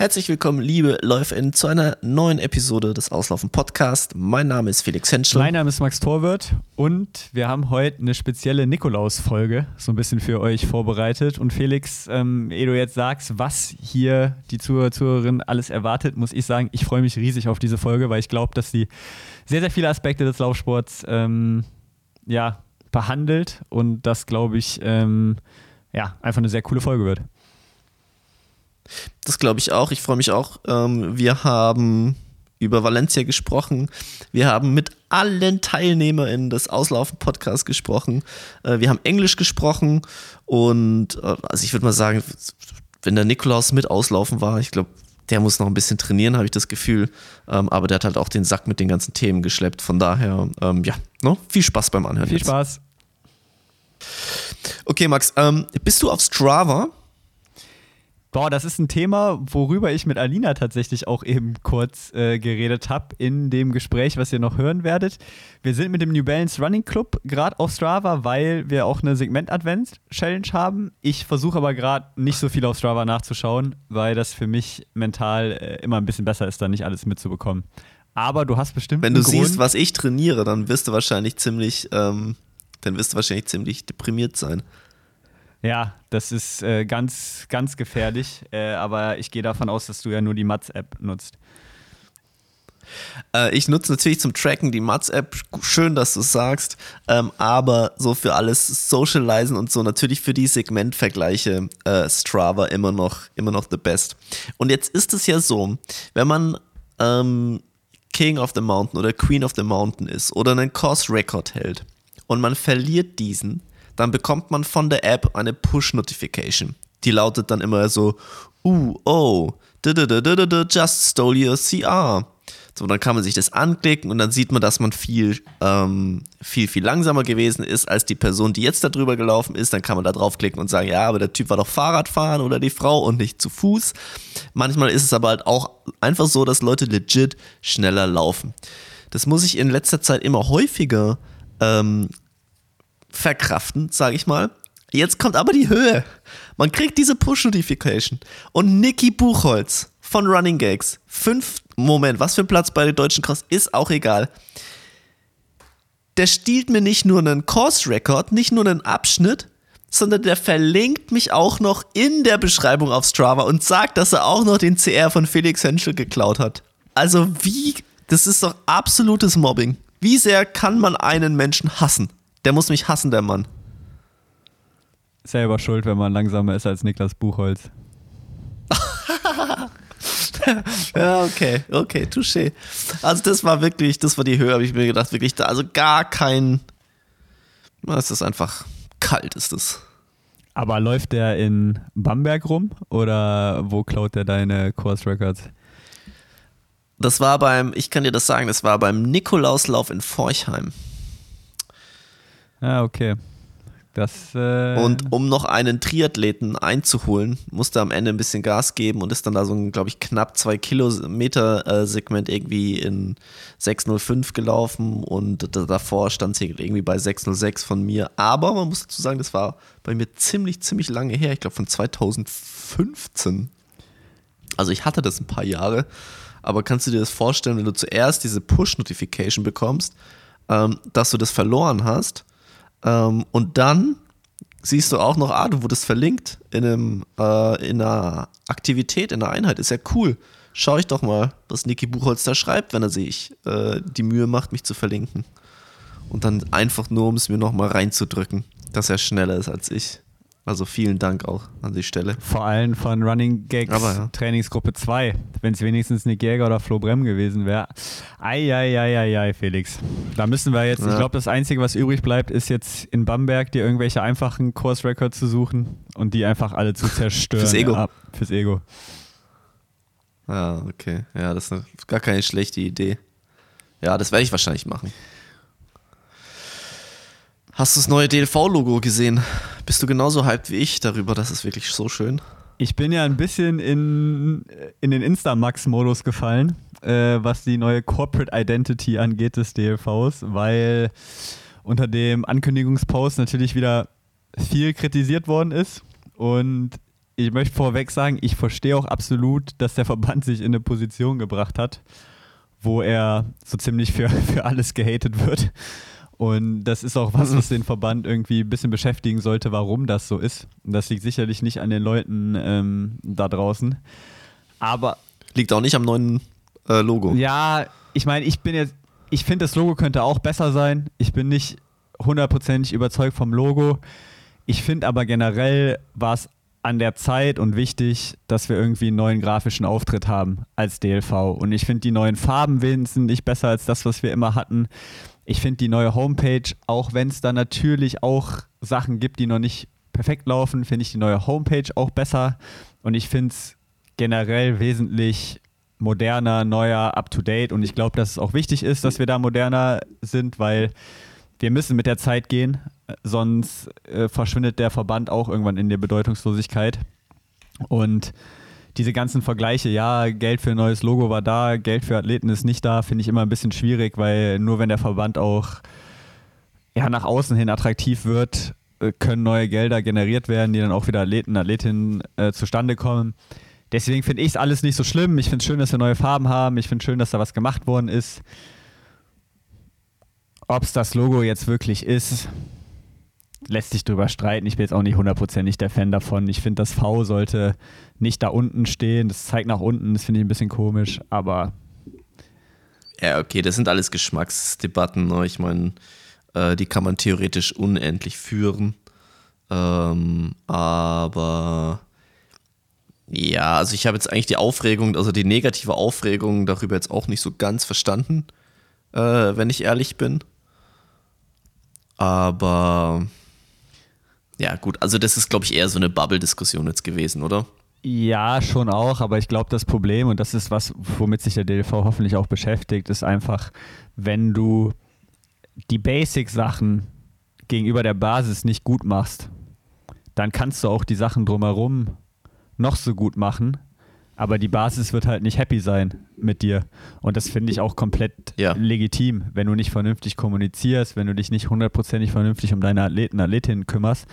Herzlich willkommen, liebe LäuferInnen, zu einer neuen Episode des Auslaufen Podcast. Mein Name ist Felix Henschel. Mein Name ist Max Torwirt und wir haben heute eine spezielle Nikolaus-Folge so ein bisschen für euch vorbereitet. Und Felix, ähm, ehe du jetzt sagst, was hier die Zuhörer, Zuhörerin alles erwartet, muss ich sagen, ich freue mich riesig auf diese Folge, weil ich glaube, dass sie sehr, sehr viele Aspekte des Laufsports ähm, ja, behandelt und das, glaube ich, ähm, ja, einfach eine sehr coole Folge wird. Das glaube ich auch. Ich freue mich auch. Ähm, wir haben über Valencia gesprochen. Wir haben mit allen TeilnehmerInnen des Auslaufen-Podcasts gesprochen. Äh, wir haben Englisch gesprochen und äh, also ich würde mal sagen, wenn der Nikolaus mit auslaufen war, ich glaube, der muss noch ein bisschen trainieren, habe ich das Gefühl. Ähm, aber der hat halt auch den Sack mit den ganzen Themen geschleppt. Von daher, ähm, ja, no? viel Spaß beim Anhören. Viel jetzt. Spaß. Okay, Max, ähm, bist du auf Strava? Boah, das ist ein Thema, worüber ich mit Alina tatsächlich auch eben kurz äh, geredet habe in dem Gespräch, was ihr noch hören werdet. Wir sind mit dem New Balance Running Club gerade auf Strava, weil wir auch eine Segment-Advents-Challenge haben. Ich versuche aber gerade nicht so viel auf Strava nachzuschauen, weil das für mich mental äh, immer ein bisschen besser ist, da nicht alles mitzubekommen. Aber du hast bestimmt. Wenn du siehst, was ich trainiere, dann wirst du wahrscheinlich ziemlich, ähm, dann wirst du wahrscheinlich ziemlich deprimiert sein. Ja, das ist äh, ganz, ganz gefährlich. Äh, aber ich gehe davon aus, dass du ja nur die Mats-App nutzt. Äh, ich nutze natürlich zum Tracken die Mats-App. Schön, dass du es sagst. Ähm, aber so für alles Socializen und so, natürlich für die Segmentvergleiche äh, Strava immer noch, immer noch the best. Und jetzt ist es ja so, wenn man ähm, King of the Mountain oder Queen of the Mountain ist oder einen Course-Record hält und man verliert diesen, dann bekommt man von der App eine Push-Notification. Die lautet dann immer so, uh, oh, just stole your CR. So, dann kann man sich das anklicken und dann sieht man, dass man viel, ähm, viel, viel langsamer gewesen ist als die Person, die jetzt da drüber gelaufen ist. Dann kann man da draufklicken und sagen, ja, aber der Typ war doch Fahrradfahren oder die Frau und nicht zu Fuß. Manchmal ist es aber halt auch einfach so, dass Leute legit schneller laufen. Das muss ich in letzter Zeit immer häufiger ähm, verkraften, sage ich mal. Jetzt kommt aber die Höhe. Man kriegt diese Push-Notification. Und Niki Buchholz von Running Gags, fünf, Moment, was für ein Platz bei den deutschen Cross, ist auch egal. Der stiehlt mir nicht nur einen Course-Record, nicht nur einen Abschnitt, sondern der verlinkt mich auch noch in der Beschreibung auf Strava und sagt, dass er auch noch den CR von Felix Henschel geklaut hat. Also wie, das ist doch absolutes Mobbing. Wie sehr kann man einen Menschen hassen? Der muss mich hassen, der Mann. Selber schuld, wenn man langsamer ist als Niklas Buchholz. ja, okay, okay, touché. Also das war wirklich, das war die Höhe, habe ich mir gedacht, wirklich da, also gar kein, es ist einfach kalt, ist es. Aber läuft der in Bamberg rum oder wo klaut der deine Course Records? Das war beim, ich kann dir das sagen, das war beim Nikolauslauf in Forchheim. Ah, okay. Das, äh und um noch einen Triathleten einzuholen, musste am Ende ein bisschen Gas geben und ist dann da so ein, glaube ich, knapp zwei Kilometer äh, Segment irgendwie in 605 gelaufen und davor stand sie irgendwie bei 606 von mir. Aber man muss dazu sagen, das war bei mir ziemlich, ziemlich lange her. Ich glaube von 2015. Also ich hatte das ein paar Jahre. Aber kannst du dir das vorstellen, wenn du zuerst diese Push-Notification bekommst, ähm, dass du das verloren hast? Ähm, und dann siehst du auch noch, ah, du wurdest verlinkt in, einem, äh, in einer Aktivität, in einer Einheit. Ist ja cool. Schau ich doch mal, was Niki Buchholz da schreibt, wenn er sich äh, die Mühe macht, mich zu verlinken. Und dann einfach nur, um es mir nochmal reinzudrücken, dass er schneller ist als ich. Also vielen Dank auch an die Stelle. Vor allem von Running Gags Aber, ja. Trainingsgruppe 2. Wenn es wenigstens Nick Jäger oder Flo Brem gewesen wäre. Eieieiei, Felix. Da müssen wir jetzt, ja. ich glaube, das Einzige, was übrig bleibt, ist jetzt in Bamberg dir irgendwelche einfachen Course Records zu suchen und die einfach alle zu zerstören. fürs Ego. Ja, fürs Ego. Ja, okay. Ja, das ist gar keine schlechte Idee. Ja, das werde ich wahrscheinlich machen. Hast du das neue DLV-Logo gesehen? Bist du genauso hyped wie ich darüber? Das ist wirklich so schön. Ich bin ja ein bisschen in, in den Instamax-Modus gefallen, äh, was die neue Corporate Identity angeht des DLVs, weil unter dem Ankündigungspost natürlich wieder viel kritisiert worden ist. Und ich möchte vorweg sagen, ich verstehe auch absolut, dass der Verband sich in eine Position gebracht hat, wo er so ziemlich für, für alles gehatet wird. Und das ist auch was, was den Verband irgendwie ein bisschen beschäftigen sollte, warum das so ist. Und das liegt sicherlich nicht an den Leuten ähm, da draußen. Aber. Liegt auch nicht am neuen äh, Logo. Ja, ich meine, ich bin jetzt, ich finde, das Logo könnte auch besser sein. Ich bin nicht hundertprozentig überzeugt vom Logo. Ich finde aber generell war es an der Zeit und wichtig, dass wir irgendwie einen neuen grafischen Auftritt haben als DLV. Und ich finde die neuen Farben wenigstens nicht besser als das, was wir immer hatten. Ich finde die neue Homepage, auch wenn es da natürlich auch Sachen gibt, die noch nicht perfekt laufen, finde ich die neue Homepage auch besser. Und ich finde es generell wesentlich moderner, neuer, up-to-date. Und ich glaube, dass es auch wichtig ist, dass wir da moderner sind, weil wir müssen mit der Zeit gehen, sonst äh, verschwindet der Verband auch irgendwann in der Bedeutungslosigkeit. Und diese ganzen Vergleiche, ja, Geld für ein neues Logo war da, Geld für Athleten ist nicht da, finde ich immer ein bisschen schwierig, weil nur wenn der Verband auch ja, nach außen hin attraktiv wird, äh, können neue Gelder generiert werden, die dann auch wieder Athleten, Athletinnen äh, zustande kommen. Deswegen finde ich es alles nicht so schlimm. Ich finde es schön, dass wir neue Farben haben. Ich finde es schön, dass da was gemacht worden ist. Ob es das Logo jetzt wirklich ist, lässt sich drüber streiten. Ich bin jetzt auch nicht hundertprozentig der Fan davon. Ich finde, das V sollte nicht da unten stehen. Das zeigt nach unten, das finde ich ein bisschen komisch, aber. Ja, okay, das sind alles Geschmacksdebatten. Ne? Ich meine, äh, die kann man theoretisch unendlich führen. Ähm, aber ja, also ich habe jetzt eigentlich die Aufregung, also die negative Aufregung darüber jetzt auch nicht so ganz verstanden, äh, wenn ich ehrlich bin. Aber ja, gut, also das ist, glaube ich, eher so eine Bubble-Diskussion jetzt gewesen, oder? Ja, schon auch, aber ich glaube, das Problem, und das ist was, womit sich der DLV hoffentlich auch beschäftigt, ist einfach, wenn du die Basic-Sachen gegenüber der Basis nicht gut machst, dann kannst du auch die Sachen drumherum noch so gut machen, aber die Basis wird halt nicht happy sein mit dir. Und das finde ich auch komplett ja. legitim, wenn du nicht vernünftig kommunizierst, wenn du dich nicht hundertprozentig vernünftig um deine Athleten, Athletinnen kümmerst,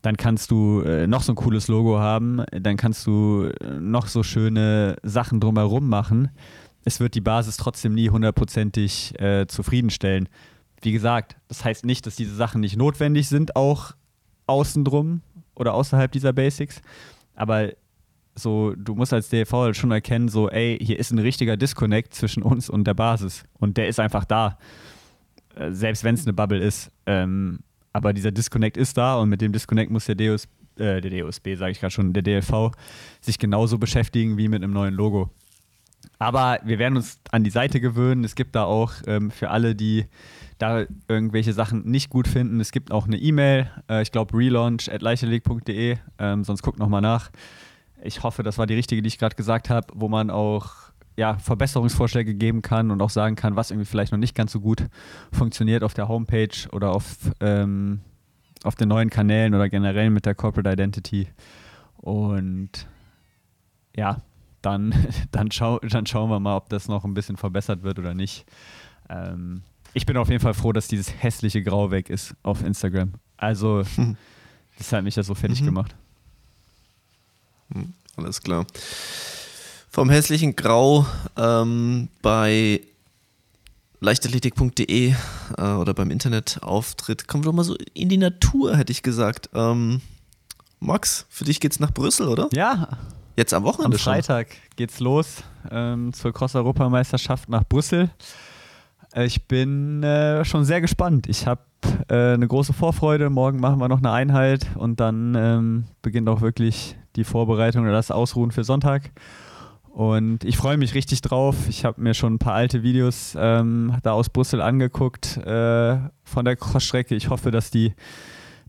dann kannst du äh, noch so ein cooles Logo haben, dann kannst du äh, noch so schöne Sachen drumherum machen. Es wird die Basis trotzdem nie hundertprozentig äh, zufriedenstellen. Wie gesagt, das heißt nicht, dass diese Sachen nicht notwendig sind, auch außen drum oder außerhalb dieser Basics. Aber so, du musst als DV halt schon erkennen, so, ey, hier ist ein richtiger Disconnect zwischen uns und der Basis. Und der ist einfach da. Äh, selbst wenn es eine Bubble ist. Ähm, aber dieser Disconnect ist da und mit dem Disconnect muss der DOS, äh, der DOSB, sage ich gerade schon, der DLV sich genauso beschäftigen wie mit einem neuen Logo. Aber wir werden uns an die Seite gewöhnen. Es gibt da auch ähm, für alle, die da irgendwelche Sachen nicht gut finden, es gibt auch eine E-Mail, äh, ich glaube relaunch at ähm, sonst guckt nochmal nach ich hoffe, das war die richtige, die ich gerade gesagt habe, wo man auch ja, Verbesserungsvorschläge geben kann und auch sagen kann, was irgendwie vielleicht noch nicht ganz so gut funktioniert auf der Homepage oder auf, ähm, auf den neuen Kanälen oder generell mit der Corporate Identity. Und ja, dann, dann, schau, dann schauen wir mal, ob das noch ein bisschen verbessert wird oder nicht. Ähm, ich bin auf jeden Fall froh, dass dieses hässliche Grau weg ist auf Instagram. Also, das hat mich ja so fertig mhm. gemacht. Hm, alles klar. Vom hässlichen Grau ähm, bei leichtathletik.de äh, oder beim Internetauftritt kommen wir doch mal so in die Natur, hätte ich gesagt. Ähm, Max, für dich geht's nach Brüssel, oder? Ja. Jetzt am Wochenende Am Freitag schon. geht's los ähm, zur Cross-Europameisterschaft nach Brüssel. Äh, ich bin äh, schon sehr gespannt. Ich habe äh, eine große Vorfreude. Morgen machen wir noch eine Einheit und dann ähm, beginnt auch wirklich die Vorbereitung oder das Ausruhen für Sonntag. Und ich freue mich richtig drauf. Ich habe mir schon ein paar alte Videos ähm, da aus Brüssel angeguckt äh, von der Crossstrecke. Ich hoffe, dass die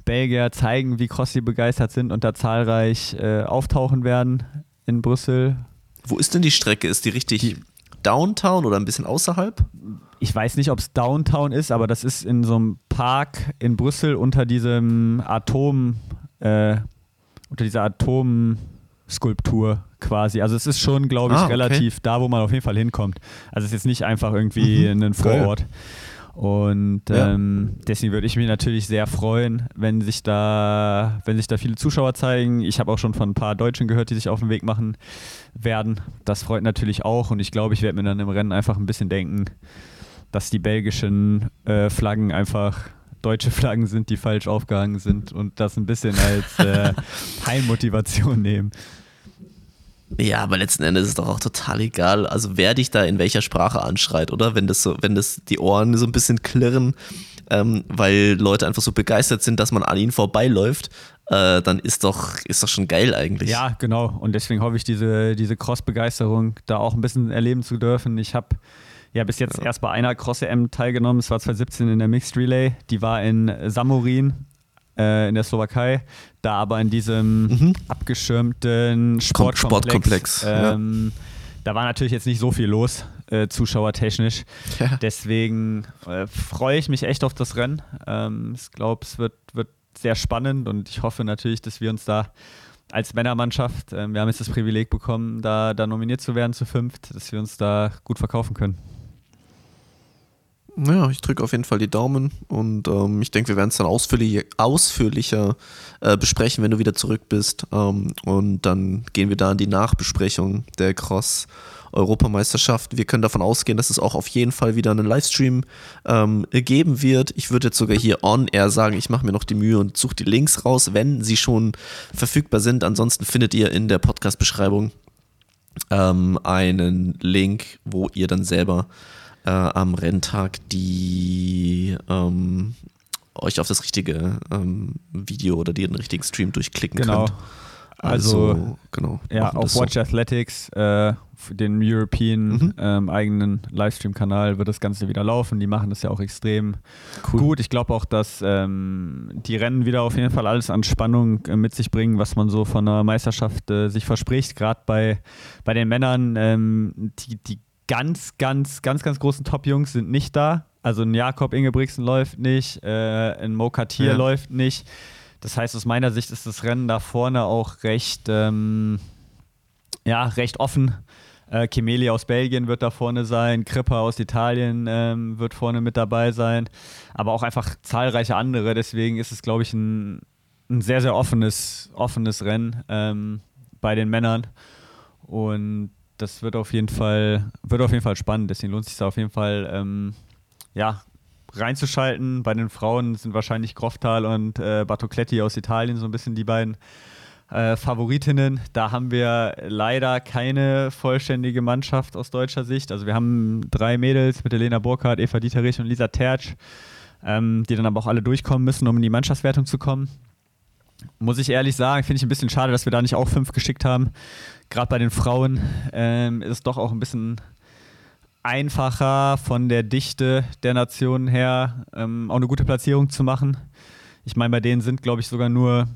Belgier zeigen, wie Cross sie begeistert sind und da zahlreich äh, auftauchen werden in Brüssel. Wo ist denn die Strecke? Ist die richtig die, Downtown oder ein bisschen außerhalb? Ich weiß nicht, ob es Downtown ist, aber das ist in so einem Park in Brüssel unter diesem Atom, äh, unter dieser Atomskulptur quasi. Also es ist schon, glaube ich, ah, okay. relativ da, wo man auf jeden Fall hinkommt. Also es ist jetzt nicht einfach irgendwie mhm. ein Vorort. Und Ja. ähm, deswegen würde ich mich natürlich sehr freuen, wenn sich da, wenn sich da viele Zuschauer zeigen. Ich habe auch schon von ein paar Deutschen gehört, die sich auf den Weg machen werden. Das freut natürlich auch und ich glaube, ich werde mir dann im Rennen einfach ein bisschen denken, dass die belgischen äh, Flaggen einfach deutsche Flaggen sind, die falsch aufgehangen sind und das ein bisschen als äh, Heimmotivation nehmen. Ja, aber letzten Endes ist es doch auch total egal, also wer dich da in welcher Sprache anschreit, oder? Wenn das so, wenn das die Ohren so ein bisschen klirren, ähm, weil Leute einfach so begeistert sind, dass man an ihnen vorbeiläuft, äh, dann ist doch, ist doch schon geil eigentlich. Ja, genau. Und deswegen hoffe ich, diese, diese Cross-Begeisterung da auch ein bisschen erleben zu dürfen. Ich habe ja bis jetzt erst bei einer Cross-EM teilgenommen. Es war 2017 in der Mixed Relay. Die war in Samorin äh, in der Slowakei. Da aber in diesem abgeschirmten Sportkomplex. Sportkomplex, ja. Ähm, Da war natürlich jetzt nicht so viel los, äh, zuschauertechnisch. Ja. Deswegen äh, freue ich mich echt auf das Rennen. Ähm, ich glaube, es wird, wird sehr spannend und ich hoffe natürlich, dass wir uns da als Männermannschaft, ähm, wir haben jetzt das Privileg bekommen, da, da nominiert zu werden zu fünft, dass wir uns da gut verkaufen können. Ja, ich drücke auf jeden Fall die Daumen und ähm, ich denke, wir werden es dann ausführlich, ausführlicher äh, besprechen, wenn du wieder zurück bist. Ähm, und dann gehen wir da in die Nachbesprechung der Cross-Europameisterschaft. Wir können davon ausgehen, dass es auch auf jeden Fall wieder einen Livestream ähm, geben wird. Ich würde jetzt sogar hier on-air sagen, ich mache mir noch die Mühe und suche die Links raus, wenn sie schon verfügbar sind. Ansonsten findet ihr in der Podcast-Beschreibung ähm, einen Link, wo ihr dann selber äh, am Renntag die ähm, euch auf das richtige ähm, Video oder den richtigen Stream durchklicken Genau. könnt. Also, genau. Ja, auf das so. Watch Athletics, äh, den European Mhm. ähm, eigenen Livestream-Kanal, wird das Ganze wieder laufen. Die machen das ja auch extrem Cool. gut. Ich glaube auch, dass ähm, die Rennen wieder auf jeden Fall alles an Spannung äh, mit sich bringen, was man so von einer Meisterschaft äh, sich verspricht. Gerade bei, bei den Männern, ähm, die, die ganz, ganz, ganz, ganz großen Top-Jungs sind nicht da. Also ein Jakob Ingebrigtsen läuft nicht, äh, ein Mo Katir Ja. läuft nicht. Das heißt, aus meiner Sicht ist das Rennen da vorne auch recht, ähm, ja, recht offen. Äh, Kimeli aus Belgien wird da vorne sein, Kripper aus Italien ähm, wird vorne mit dabei sein, aber auch einfach zahlreiche andere. Deswegen ist es, glaube ich, ein, ein sehr, sehr offenes, offenes Rennen ähm, bei den Männern. Und das wird auf jeden Fall, wird auf jeden Fall spannend. Deswegen lohnt es sich da auf jeden Fall, ähm, ja, reinzuschalten. Bei den Frauen sind wahrscheinlich Groftal und äh, Bartocletti aus Italien so ein bisschen die beiden äh, Favoritinnen. Da haben wir leider keine vollständige Mannschaft aus deutscher Sicht. Also wir haben drei Mädels mit Elena Burkhardt, Eva Dieterich und Lisa Tertsch, ähm, die dann aber auch alle durchkommen müssen, um in die Mannschaftswertung zu kommen. Muss ich ehrlich sagen, finde ich ein bisschen schade, dass wir da nicht auch fünf geschickt haben. Gerade bei den Frauen ähm, ist es doch auch ein bisschen einfacher von der Dichte der Nationen her ähm, auch eine gute Platzierung zu machen. Ich meine, bei denen sind, glaube ich, sogar nur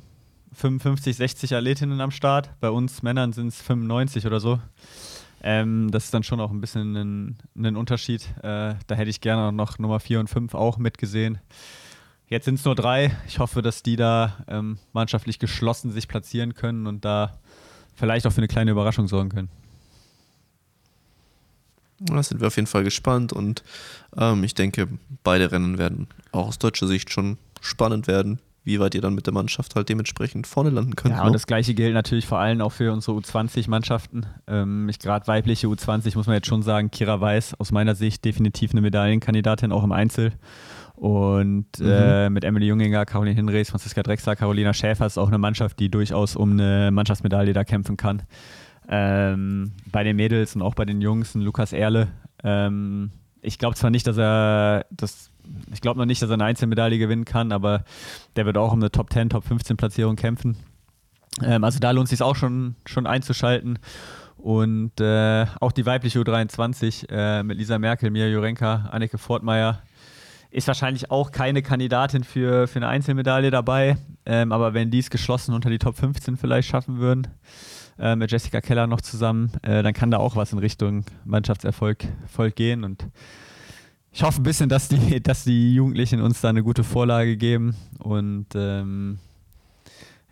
55, 60 Athletinnen am Start. Bei uns Männern sind es 95 oder so. Ähm, das ist dann schon auch ein bisschen ein, ein Unterschied. Äh, da hätte ich gerne noch Nummer 4 und 5 auch mitgesehen. Jetzt sind es nur drei. Ich hoffe, dass die da ähm, mannschaftlich geschlossen sich platzieren können und da vielleicht auch für eine kleine Überraschung sorgen können. Da sind wir auf jeden Fall gespannt und ähm, ich denke, beide Rennen werden auch aus deutscher Sicht schon spannend werden, wie weit ihr dann mit der Mannschaft halt dementsprechend vorne landen könnt. Ja, ne? und das gleiche gilt natürlich vor allem auch für unsere U20-Mannschaften. Ähm, ich gerade weibliche U20 muss man jetzt schon sagen, Kira Weiß aus meiner Sicht definitiv eine Medaillenkandidatin auch im Einzel. Und äh, mit Emily Junginger, Caroline Hinrichs, Franziska Drexler, Carolina Schäfer ist auch eine Mannschaft, die durchaus um eine Mannschaftsmedaille da kämpfen kann. Ähm, bei den Mädels und auch bei den Jungs, ein Lukas Erle. Ähm, ich glaube zwar nicht, dass er das, ich glaube noch nicht, dass er eine Einzelmedaille gewinnen kann, aber der wird auch um eine Top 10, Top 15 Platzierung kämpfen. Ähm, also da lohnt es sich auch schon, schon einzuschalten. Und äh, auch die weibliche U23 äh, mit Lisa Merkel, Mia Jurenka, Anneke Fortmeier ist wahrscheinlich auch keine Kandidatin für, für eine Einzelmedaille dabei. Ähm, aber wenn die es geschlossen unter die Top 15 vielleicht schaffen würden, äh, mit Jessica Keller noch zusammen, äh, dann kann da auch was in Richtung Mannschaftserfolg Erfolg gehen. Und ich hoffe ein bisschen, dass die, dass die Jugendlichen uns da eine gute Vorlage geben und ähm,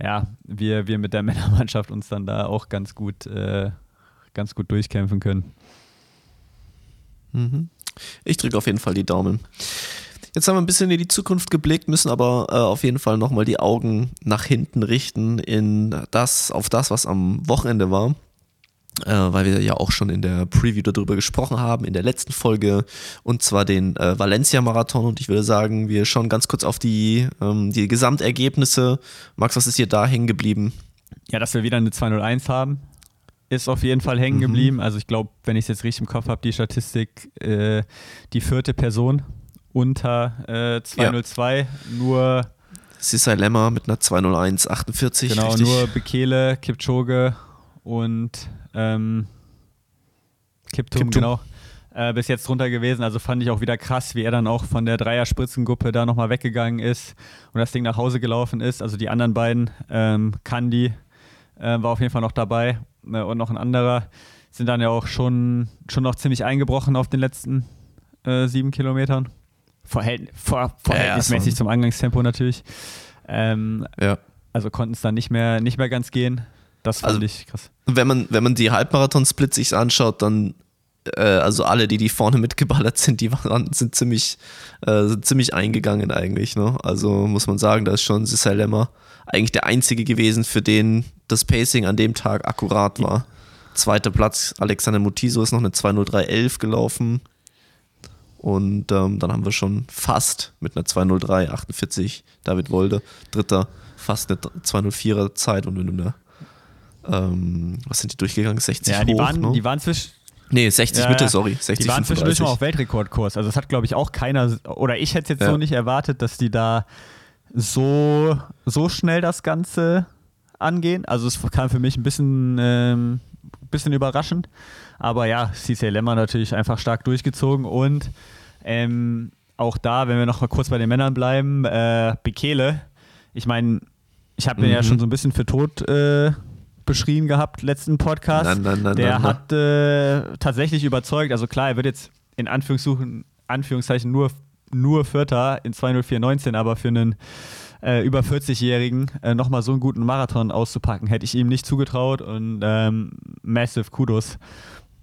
ja, wir, wir mit der Männermannschaft uns dann da auch ganz gut, äh, ganz gut durchkämpfen können. Mhm. Ich drücke auf jeden Fall die Daumen. Jetzt haben wir ein bisschen in die Zukunft geblickt, müssen aber äh, auf jeden Fall nochmal die Augen nach hinten richten in das, auf das, was am Wochenende war. Äh, weil wir ja auch schon in der Preview darüber gesprochen haben, in der letzten Folge, und zwar den äh, Valencia-Marathon. Und ich würde sagen, wir schauen ganz kurz auf die, ähm, die Gesamtergebnisse. Max, was ist hier da hängen geblieben? Ja, dass wir wieder eine 201 haben, ist auf jeden Fall hängen mhm. geblieben. Also ich glaube, wenn ich es jetzt richtig im Kopf habe, die Statistik, äh, die vierte Person unter äh, 202, ja. nur Sisai Lemmer mit einer 201, 48. Genau, richtig. nur Bekele, Kipchoge und ähm, Kiptum, Kiptum. genau. Äh, bis jetzt drunter gewesen. Also fand ich auch wieder krass, wie er dann auch von der Dreier-Spritzengruppe da nochmal weggegangen ist und das Ding nach Hause gelaufen ist. Also die anderen beiden, ähm, Kandi äh, war auf jeden Fall noch dabei äh, und noch ein anderer, sind dann ja auch schon, schon noch ziemlich eingebrochen auf den letzten äh, sieben Kilometern. Verhält, ver, verhältnismäßig ja, zum Eingangstempo natürlich. Ähm, ja. Also konnten es dann nicht mehr, nicht mehr ganz gehen. Das fand also, ich krass. Wenn man, wenn man die Halbmarathon-Splits sich anschaut, dann äh, also alle, die die vorne mitgeballert sind, die waren, sind ziemlich, äh, sind ziemlich eingegangen eigentlich. Ne? Also muss man sagen, da ist schon Sissel Lemmer eigentlich der einzige gewesen, für den das Pacing an dem Tag akkurat war. Zweiter Platz, Alexander Mutiso ist noch eine 20311 gelaufen. Und ähm, dann haben wir schon fast mit einer 20348 David Wolde. Dritter, fast eine 204er Zeit und in einer ähm, was sind die durchgegangen? 60 ja, die hoch, waren, ne? die waren zwischen. Nee, 60 ja, Mitte, sorry. 60, die waren zwischendurch mal auf Weltrekordkurs. Also das hat, glaube ich, auch keiner, oder ich hätte jetzt ja. so nicht erwartet, dass die da so, so schnell das Ganze angehen. Also es kam für mich ein bisschen, ähm, bisschen überraschend. Aber ja, CC Lemmer natürlich einfach stark durchgezogen und ähm, auch da, wenn wir noch mal kurz bei den Männern bleiben, äh, Bekele, ich meine, ich habe den mhm. ja schon so ein bisschen für tot äh, beschrieben gehabt, letzten Podcast. Nein, nein, nein, der hat äh, tatsächlich überzeugt. Also klar, er wird jetzt in Anführungszeichen, Anführungszeichen nur, nur Vierter in 20419, aber für einen äh, über 40-Jährigen äh, nochmal so einen guten Marathon auszupacken, hätte ich ihm nicht zugetraut und ähm, massive Kudos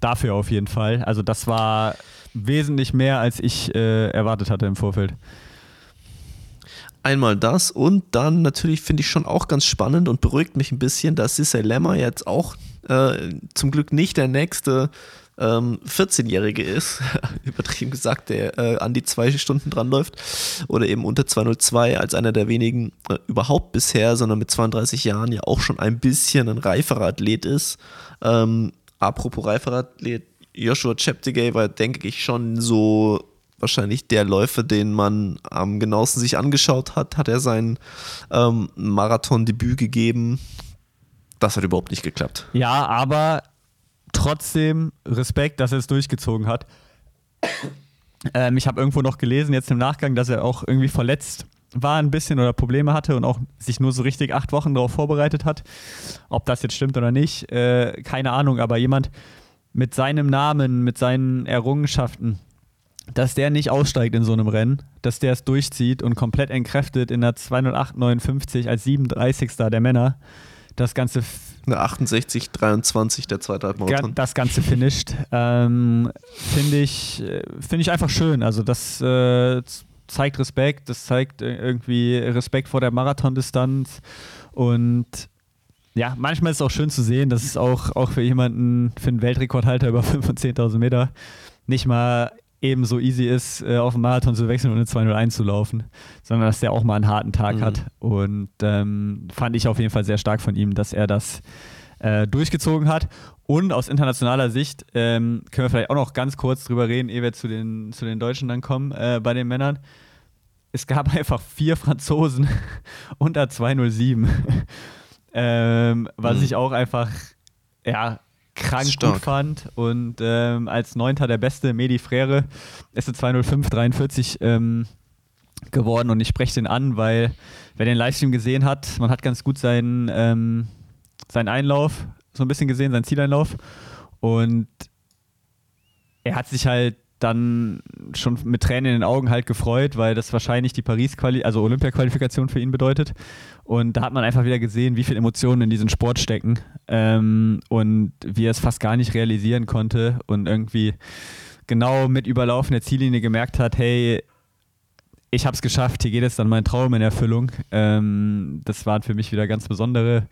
dafür auf jeden Fall. Also das war wesentlich mehr, als ich äh, erwartet hatte im Vorfeld. Einmal das und dann natürlich finde ich schon auch ganz spannend und beruhigt mich ein bisschen, dass Sissy Lemmer jetzt auch äh, zum Glück nicht der nächste ähm, 14-Jährige ist, übertrieben gesagt, der äh, an die zwei Stunden dran läuft oder eben unter 202 als einer der wenigen äh, überhaupt bisher, sondern mit 32 Jahren ja auch schon ein bisschen ein reiferer Athlet ist. Ähm, apropos reiferer Athlet, Joshua Cheptegei war, denke ich, schon so wahrscheinlich der Läufer, den man am genauesten sich angeschaut hat. Hat er sein ähm, Marathon-Debüt gegeben. Das hat überhaupt nicht geklappt. Ja, aber trotzdem Respekt, dass er es durchgezogen hat. Ähm, ich habe irgendwo noch gelesen, jetzt im Nachgang, dass er auch irgendwie verletzt war ein bisschen oder Probleme hatte und auch sich nur so richtig acht Wochen darauf vorbereitet hat. Ob das jetzt stimmt oder nicht, äh, keine Ahnung, aber jemand mit seinem Namen, mit seinen Errungenschaften, dass der nicht aussteigt in so einem Rennen, dass der es durchzieht und komplett entkräftet in der 208,59 als 37. der Männer das Ganze. Eine 68, 23 der zweite Halbmarathon. Das Ganze finisht. Ähm, Finde ich, äh, find ich einfach schön. Also, das äh, zeigt Respekt, das zeigt irgendwie Respekt vor der Marathondistanz und ja, manchmal ist es auch schön zu sehen, dass es auch, auch für jemanden, für einen Weltrekordhalter über 5.000 und 10.000 Meter nicht mal eben so easy ist, äh, auf den Marathon zu wechseln und eine 201 zu laufen, sondern dass der auch mal einen harten Tag mhm. hat. Und ähm, fand ich auf jeden Fall sehr stark von ihm, dass er das äh, durchgezogen hat. Und aus internationaler Sicht ähm, können wir vielleicht auch noch ganz kurz drüber reden, ehe wir zu den, zu den Deutschen dann kommen, äh, bei den Männern. Es gab einfach vier Franzosen unter 207. ähm, was mhm. ich auch einfach, ja, krank Stark. gut fand. Und ähm, als Neunter der beste Medi Frere ist eine 205 43 ähm, geworden. Und ich spreche den an, weil wer den Livestream gesehen hat, man hat ganz gut seinen, ähm, seinen Einlauf so ein bisschen gesehen, seinen Zieleinlauf. Und er hat sich halt dann schon mit Tränen in den Augen halt gefreut, weil das wahrscheinlich die Paris, -Quali also Olympia-Qualifikation für ihn bedeutet. Und da hat man einfach wieder gesehen, wie viele Emotionen in diesen Sport stecken ähm, und wie er es fast gar nicht realisieren konnte und irgendwie genau mit überlaufender Ziellinie gemerkt hat, hey, ich habe es geschafft, hier geht es dann mein Traum in Erfüllung. Ähm, das waren für mich wieder ganz besondere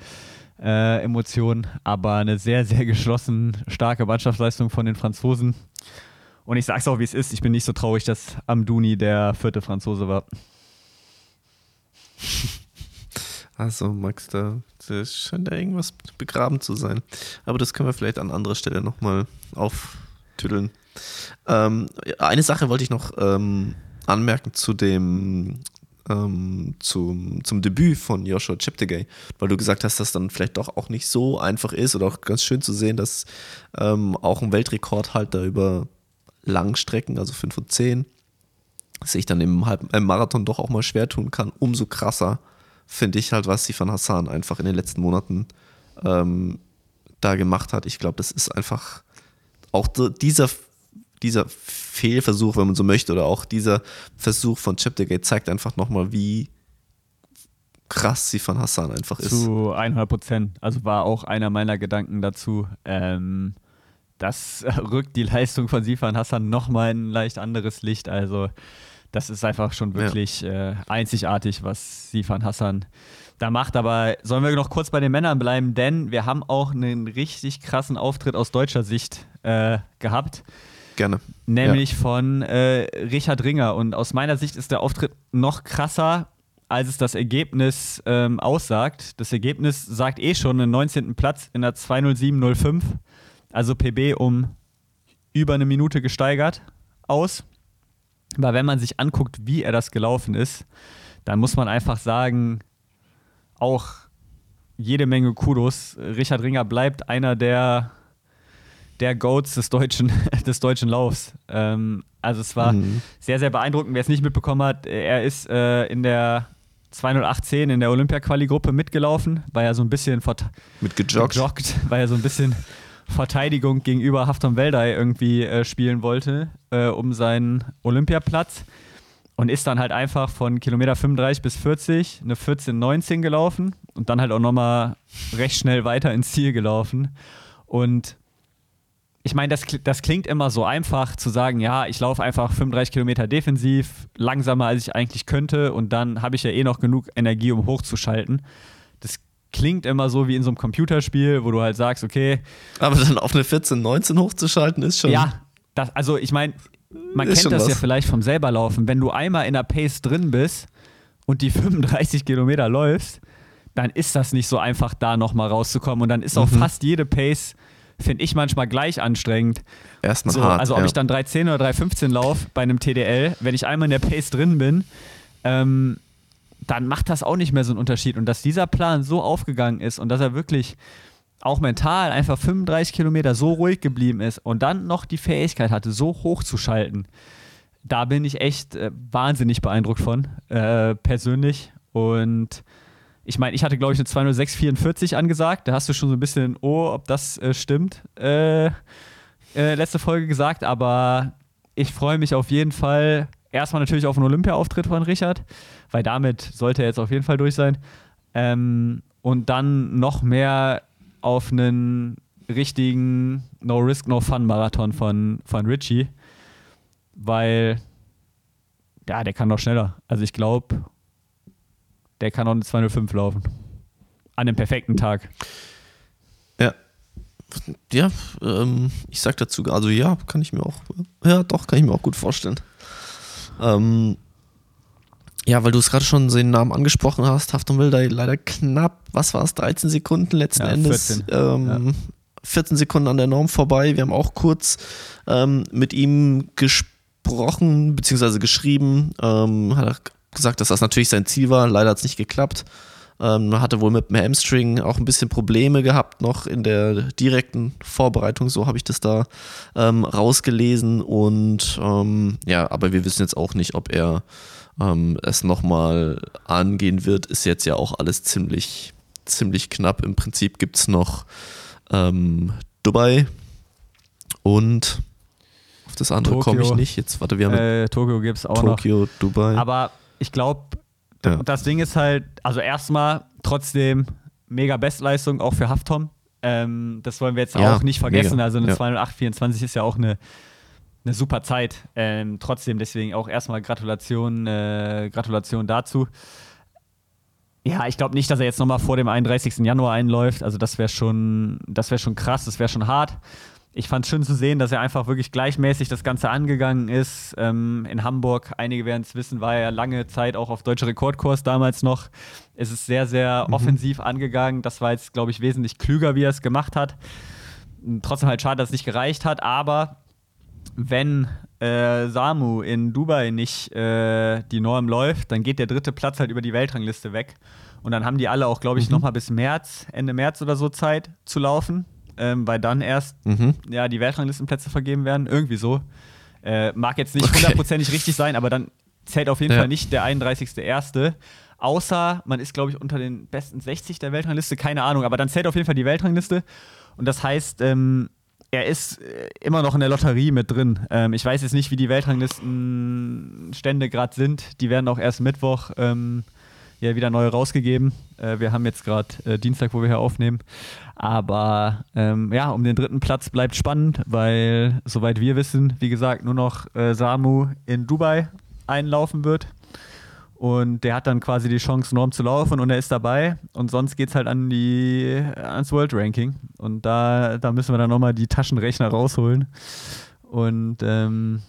äh, Emotionen, aber eine sehr, sehr geschlossen, starke Mannschaftsleistung von den Franzosen. Und ich sage es auch, wie es ist, ich bin nicht so traurig, dass Amdouni der vierte Franzose war. Also, Max, da, scheint da irgendwas begraben zu sein. Aber das können wir vielleicht an anderer Stelle nochmal auftüdeln. Ähm, eine Sache wollte ich noch ähm, anmerken zu dem ähm, zum, zum Debüt von Joshua Cheptegei, weil du gesagt hast, dass dann vielleicht doch auch nicht so einfach ist oder auch ganz schön zu sehen, dass ähm, auch ein Weltrekordhalter über Langstrecken, also 5 und 10, sich dann im, Halb im Marathon doch auch mal schwer tun kann. Umso krasser finde ich halt, was Sifan Hassan einfach in den letzten Monaten ähm, da gemacht hat. Ich glaube, das ist einfach auch dieser, dieser Fehlversuch, wenn man so möchte, oder auch dieser Versuch von Cheptegate zeigt einfach nochmal, wie krass Sifan Hassan einfach ist. Zu 100 Prozent. Also war auch einer meiner Gedanken dazu. Ähm, das rückt die Leistung von Sifan Hassan nochmal in ein leicht anderes Licht. Also das ist einfach schon wirklich ja. äh, einzigartig, was Sifan Hassan da macht. Aber sollen wir noch kurz bei den Männern bleiben, denn wir haben auch einen richtig krassen Auftritt aus deutscher Sicht äh, gehabt. Gerne. Nämlich ja. von äh, Richard Ringer. Und aus meiner Sicht ist der Auftritt noch krasser, als es das Ergebnis ähm, aussagt. Das Ergebnis sagt eh schon einen 19. Platz in der 207.05, also PB um über eine Minute gesteigert aus. Aber wenn man sich anguckt, wie er das gelaufen ist, dann muss man einfach sagen, auch jede Menge Kudos. Richard Ringer bleibt einer der, der Goats des deutschen, des deutschen Laufs. Ähm, also es war mhm. sehr, sehr beeindruckend. Wer es nicht mitbekommen hat, er ist äh, in der 20810 in der Olympia-Quali-Gruppe mitgelaufen, war ja so ein bisschen mitgejoggt, gejoggt, weil er so ein bisschen Verteidigung gegenüber Hafton Weldai irgendwie äh, spielen wollte, äh, um seinen Olympiaplatz. Und ist dann halt einfach von Kilometer 35 bis 40 eine 14,19 gelaufen und dann halt auch nochmal recht schnell weiter ins Ziel gelaufen. Und ich meine, das, das klingt immer so einfach zu sagen, ja, ich laufe einfach 35 Kilometer defensiv, langsamer als ich eigentlich könnte und dann habe ich ja eh noch genug Energie, um hochzuschalten klingt immer so wie in so einem Computerspiel, wo du halt sagst, okay. Aber dann auf eine 14, 19 hochzuschalten ist schon. Ja, das, also ich meine, man kennt das was. ja vielleicht vom selberlaufen. Wenn du einmal in der Pace drin bist und die 35 Kilometer läufst, dann ist das nicht so einfach, da nochmal rauszukommen. Und dann ist auch mhm. fast jede Pace, finde ich manchmal gleich anstrengend. Erstmal so, hart. Also ob ja. ich dann 3,10 oder 3,15 laufe bei einem TDL, wenn ich einmal in der Pace drin bin, ähm, dann macht das auch nicht mehr so einen Unterschied. Und dass dieser Plan so aufgegangen ist und dass er wirklich auch mental einfach 35 Kilometer so ruhig geblieben ist und dann noch die Fähigkeit hatte, so hoch zu schalten, da bin ich echt äh, wahnsinnig beeindruckt von, äh, persönlich. Und ich meine, ich hatte, glaube ich, eine 20644 angesagt. Da hast du schon so ein bisschen, oh, ob das äh, stimmt, äh, äh, letzte Folge gesagt. Aber ich freue mich auf jeden Fall erstmal natürlich auf einen Olympia-Auftritt von Richard weil damit sollte er jetzt auf jeden Fall durch sein. Ähm, und dann noch mehr auf einen richtigen No-Risk, No-Fun-Marathon von, von Richie, weil ja, der kann noch schneller. Also ich glaube, der kann auch eine 205 laufen. An dem perfekten Tag. Ja. Ja, ähm, ich sag dazu, also ja, kann ich mir auch, ja, doch, kann ich mir auch gut vorstellen. Ähm, ja, weil du es gerade schon den Namen angesprochen hast, Haftung will da leider knapp, was war es, 13 Sekunden letzten ja, Endes. 14. Ähm, ja. 14 Sekunden an der Norm vorbei. Wir haben auch kurz ähm, mit ihm gesprochen, beziehungsweise geschrieben. Ähm, hat er gesagt, dass das natürlich sein Ziel war. Leider hat es nicht geklappt. Ähm, hatte wohl mit dem Hamstring auch ein bisschen Probleme gehabt noch in der direkten Vorbereitung. So habe ich das da ähm, rausgelesen. Und ähm, ja, aber wir wissen jetzt auch nicht, ob er ähm, es nochmal angehen wird, ist jetzt ja auch alles ziemlich, ziemlich knapp. Im Prinzip gibt es noch ähm, Dubai und auf das andere komme ich nicht. Jetzt, warte, wir haben äh, Tokio gibt es auch Tokio, noch. Dubai. Aber ich glaube, ja. das Ding ist halt, also erstmal trotzdem mega Bestleistung auch für Haftom. Ähm, das wollen wir jetzt ja, auch nicht vergessen. Mega. Also eine ja. 208-24 ist ja auch eine eine super Zeit. Ähm, trotzdem, deswegen auch erstmal Gratulation, äh, Gratulation dazu. Ja, ich glaube nicht, dass er jetzt nochmal vor dem 31. Januar einläuft. Also das wäre schon, das wäre schon krass, das wäre schon hart. Ich fand es schön zu sehen, dass er einfach wirklich gleichmäßig das Ganze angegangen ist. Ähm, in Hamburg, einige werden es wissen, war er lange Zeit auch auf deutscher Rekordkurs damals noch. Es ist sehr, sehr mhm. offensiv angegangen. Das war jetzt, glaube ich, wesentlich klüger, wie er es gemacht hat. Trotzdem halt schade, dass es nicht gereicht hat, aber wenn äh, Samu in Dubai nicht äh, die Norm läuft, dann geht der dritte Platz halt über die Weltrangliste weg. Und dann haben die alle auch, glaube ich, mhm. nochmal bis März, Ende März oder so Zeit zu laufen, ähm, weil dann erst mhm. ja, die Weltranglistenplätze vergeben werden. Irgendwie so. Äh, mag jetzt nicht hundertprozentig okay. richtig sein, aber dann zählt auf jeden ja. Fall nicht der 31.01. Außer man ist, glaube ich, unter den besten 60 der Weltrangliste, keine Ahnung, aber dann zählt auf jeden Fall die Weltrangliste. Und das heißt, ähm, er ist äh, immer noch in der Lotterie mit drin. Ähm, ich weiß jetzt nicht, wie die Weltranglistenstände gerade sind. Die werden auch erst Mittwoch ähm, ja wieder neu rausgegeben. Äh, wir haben jetzt gerade äh, Dienstag, wo wir hier aufnehmen. Aber ähm, ja, um den dritten Platz bleibt spannend, weil soweit wir wissen, wie gesagt, nur noch äh, Samu in Dubai einlaufen wird. Und der hat dann quasi die Chance, Norm zu laufen und er ist dabei. Und sonst geht es halt an die, ans World Ranking. Und da, da müssen wir dann nochmal die Taschenrechner rausholen und ähm,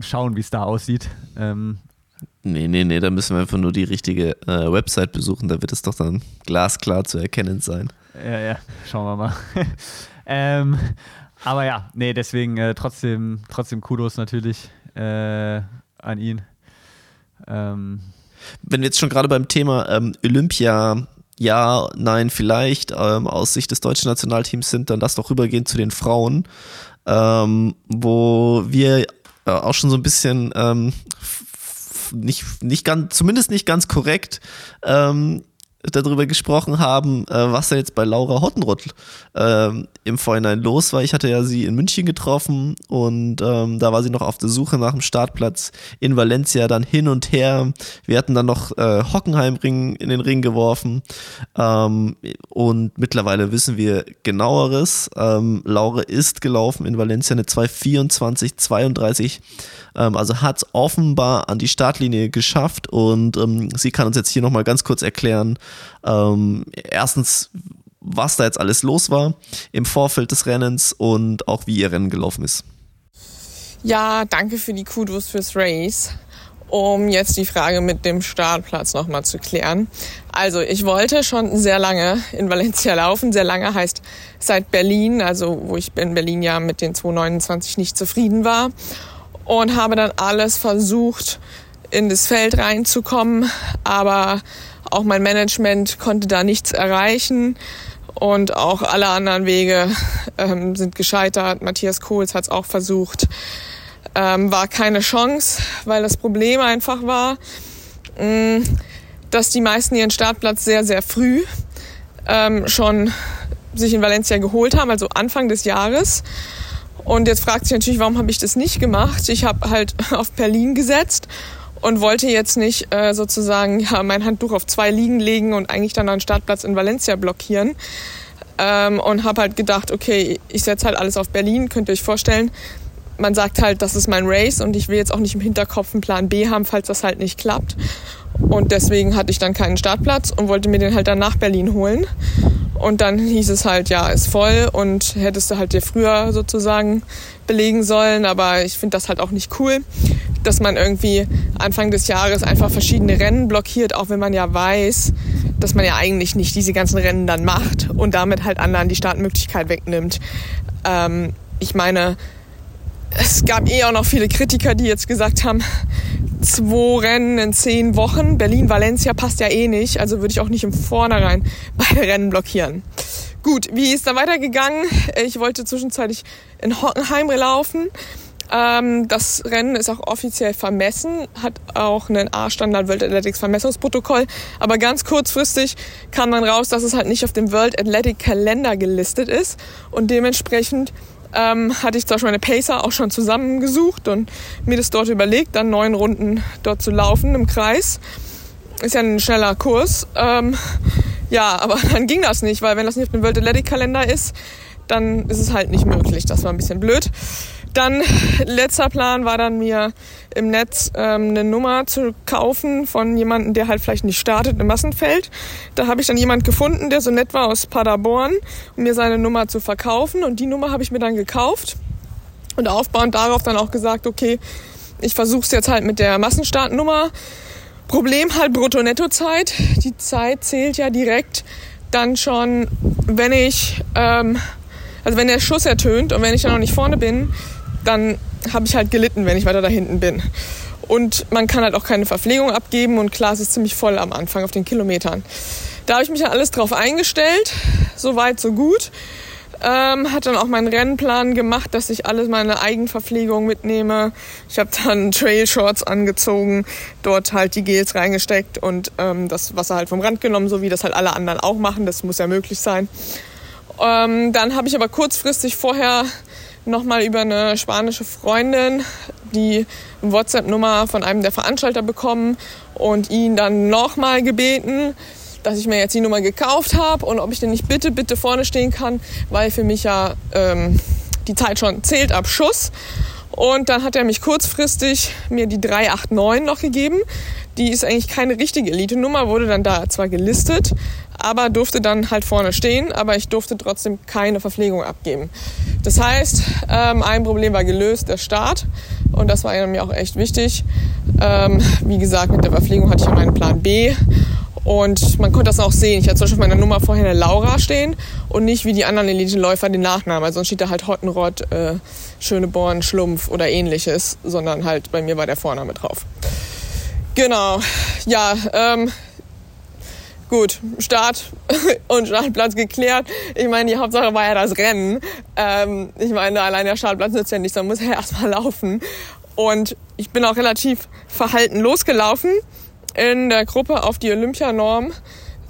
schauen, wie es da aussieht. Ähm, nee, nee, nee, da müssen wir einfach nur die richtige äh, Website besuchen. Da wird es doch dann glasklar zu erkennen sein. Ja, ja, schauen wir mal. ähm, aber ja, nee, deswegen äh, trotzdem, trotzdem Kudos natürlich äh, an ihn. Ähm, wenn wir jetzt schon gerade beim Thema ähm, Olympia ja, nein, vielleicht ähm, aus Sicht des deutschen Nationalteams sind, dann lass doch rübergehen zu den Frauen, ähm, wo wir äh, auch schon so ein bisschen ähm, nicht, nicht ganz, zumindest nicht ganz korrekt ähm, darüber gesprochen haben, äh, was da jetzt bei Laura Hottenrott äh, im Vorhinein los war. Ich hatte ja sie in München getroffen und ähm, da war sie noch auf der Suche nach dem Startplatz in Valencia, dann hin und her. Wir hatten dann noch äh, Hockenheimring in den Ring geworfen ähm, und mittlerweile wissen wir genaueres. Ähm, Laura ist gelaufen in Valencia eine 224 32 ähm, also hat es offenbar an die Startlinie geschafft und ähm, sie kann uns jetzt hier nochmal ganz kurz erklären, ähm, erstens, was da jetzt alles los war im Vorfeld des Rennens und auch wie ihr Rennen gelaufen ist. Ja, danke für die Kudos fürs Race. Um jetzt die Frage mit dem Startplatz nochmal zu klären. Also ich wollte schon sehr lange in Valencia laufen. Sehr lange heißt seit Berlin, also wo ich in Berlin ja mit den 229 nicht zufrieden war und habe dann alles versucht, in das Feld reinzukommen, aber auch mein Management konnte da nichts erreichen und auch alle anderen Wege ähm, sind gescheitert. Matthias Kohls hat es auch versucht. Ähm, war keine Chance, weil das Problem einfach war, mh, mm, dass die meisten ihren Startplatz sehr, sehr früh ähm, schon sich in Valencia geholt haben, also Anfang des Jahres. Und jetzt fragt sich natürlich, warum habe ich das nicht gemacht? Ich habe halt auf Berlin gesetzt und wollte jetzt nicht äh, sozusagen ja, mein Handtuch auf zwei Liegen legen und eigentlich dann einen Startplatz in Valencia blockieren. Ähm, und habe halt gedacht, okay, ich setze halt alles auf Berlin, könnt ihr euch vorstellen. Man sagt halt, das ist mein Race und ich will jetzt auch nicht im Hinterkopf einen Plan B haben, falls das halt nicht klappt. Und deswegen hatte ich dann keinen Startplatz und wollte mir den halt dann nach Berlin holen. Und dann hieß es halt, ja, ist voll und hättest du halt dir früher sozusagen belegen sollen. Aber ich finde das halt auch nicht cool, dass man irgendwie Anfang des Jahres einfach verschiedene Rennen blockiert, auch wenn man ja weiß, dass man ja eigentlich nicht diese ganzen Rennen dann macht und damit halt anderen die Startmöglichkeit wegnimmt. Ähm, ich meine, es gab eh auch noch viele Kritiker, die jetzt gesagt haben, zwei Rennen in zehn Wochen. Berlin-Valencia passt ja eh nicht, also würde ich auch nicht im Vornherein beide Rennen blockieren. Gut, wie ist da weitergegangen? Ich wollte zwischenzeitlich in Hockenheim laufen. Ähm, das Rennen ist auch offiziell vermessen, hat auch einen A-Standard World Athletics Vermessungsprotokoll. Aber ganz kurzfristig kam dann raus, dass es halt nicht auf dem World Athletic Kalender gelistet ist und dementsprechend ähm, hatte ich zwar schon meine Pacer auch schon zusammengesucht und mir das dort überlegt, dann neun Runden dort zu laufen im Kreis. Ist ja ein schneller Kurs. Ähm, ja, aber dann ging das nicht, weil wenn das nicht auf dem World Athletic Kalender ist, dann ist es halt nicht möglich. Das war ein bisschen blöd. Dann letzter Plan war dann mir im Netz ähm, eine Nummer zu kaufen von jemandem, der halt vielleicht nicht startet im Massenfeld. Da habe ich dann jemand gefunden, der so nett war aus Paderborn, um mir seine Nummer zu verkaufen. Und die Nummer habe ich mir dann gekauft und aufbauend darauf dann auch gesagt, okay, ich versuche es jetzt halt mit der Massenstartnummer. Problem halt Brutto-Netto-Zeit. Die Zeit zählt ja direkt dann schon, wenn ich, ähm, also wenn der Schuss ertönt und wenn ich dann noch nicht vorne bin, dann habe ich halt gelitten, wenn ich weiter da hinten bin. Und man kann halt auch keine Verpflegung abgeben und klar, es ist ziemlich voll am Anfang auf den Kilometern. Da habe ich mich ja alles drauf eingestellt, so weit, so gut. Ähm, hat dann auch meinen Rennplan gemacht, dass ich alles meine Eigenverpflegung mitnehme. Ich habe dann Trail Shorts angezogen, dort halt die Gels reingesteckt und ähm, das Wasser halt vom Rand genommen, so wie das halt alle anderen auch machen. Das muss ja möglich sein. Ähm, dann habe ich aber kurzfristig vorher nochmal über eine spanische Freundin die WhatsApp-Nummer von einem der Veranstalter bekommen und ihn dann nochmal gebeten, dass ich mir jetzt die Nummer gekauft habe und ob ich denn nicht bitte, bitte vorne stehen kann, weil für mich ja ähm, die Zeit schon zählt ab Schuss. Und dann hat er mich kurzfristig mir die 389 noch gegeben. Die ist eigentlich keine richtige Elite-Nummer, wurde dann da zwar gelistet, aber durfte dann halt vorne stehen, aber ich durfte trotzdem keine Verpflegung abgeben. Das heißt, ähm, ein Problem war gelöst, der Start. Und das war mir auch echt wichtig. Ähm, wie gesagt, mit der Verpflegung hatte ich ja meinen Plan B. Und man konnte das auch sehen. Ich hatte zum Beispiel auf meiner Nummer vorher eine Laura stehen und nicht wie die anderen Elite-Läufer den Nachnamen. Also sonst steht da halt Hottenrott, äh, Schöneborn, Schlumpf oder ähnliches, sondern halt bei mir war der Vorname drauf. Genau, ja, ähm, gut, Start und Startplatz geklärt. Ich meine, die Hauptsache war ja das Rennen. Ähm, ich meine, allein der Startplatz nützt ja nichts, man muss ja erstmal laufen. Und ich bin auch relativ verhalten losgelaufen in der Gruppe auf die Olympianorm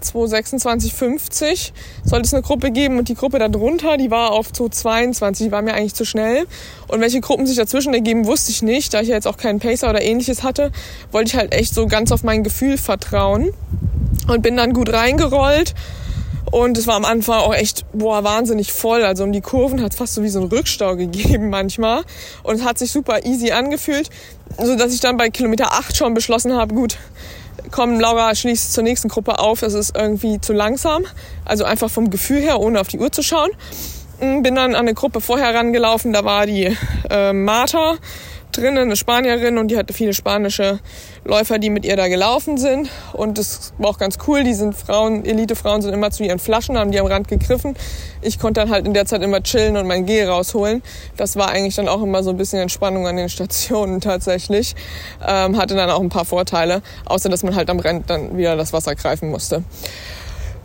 226,50 sollte es eine Gruppe geben und die Gruppe darunter, die war auf 222, die war mir eigentlich zu schnell. Und welche Gruppen sich dazwischen ergeben, wusste ich nicht. Da ich ja jetzt auch keinen Pacer oder ähnliches hatte, wollte ich halt echt so ganz auf mein Gefühl vertrauen und bin dann gut reingerollt. Und es war am Anfang auch echt, boah, wahnsinnig voll. Also um die Kurven hat es fast so wie so einen Rückstau gegeben manchmal. Und es hat sich super easy angefühlt, so dass ich dann bei Kilometer 8 schon beschlossen habe, gut, komm, Laura schließt zur nächsten Gruppe auf, es ist irgendwie zu langsam. Also einfach vom Gefühl her, ohne auf die Uhr zu schauen. Bin dann an eine Gruppe vorher rangelaufen, da war die äh, Martha drinnen, eine Spanierin und die hatte viele spanische Läufer, die mit ihr da gelaufen sind. Und das war auch ganz cool. Die sind Frauen, Elite-Frauen sind immer zu ihren Flaschen, haben die am Rand gegriffen. Ich konnte dann halt in der Zeit immer chillen und mein Gel rausholen. Das war eigentlich dann auch immer so ein bisschen Entspannung an den Stationen tatsächlich. Ähm, hatte dann auch ein paar Vorteile, außer dass man halt am Rand dann wieder das Wasser greifen musste.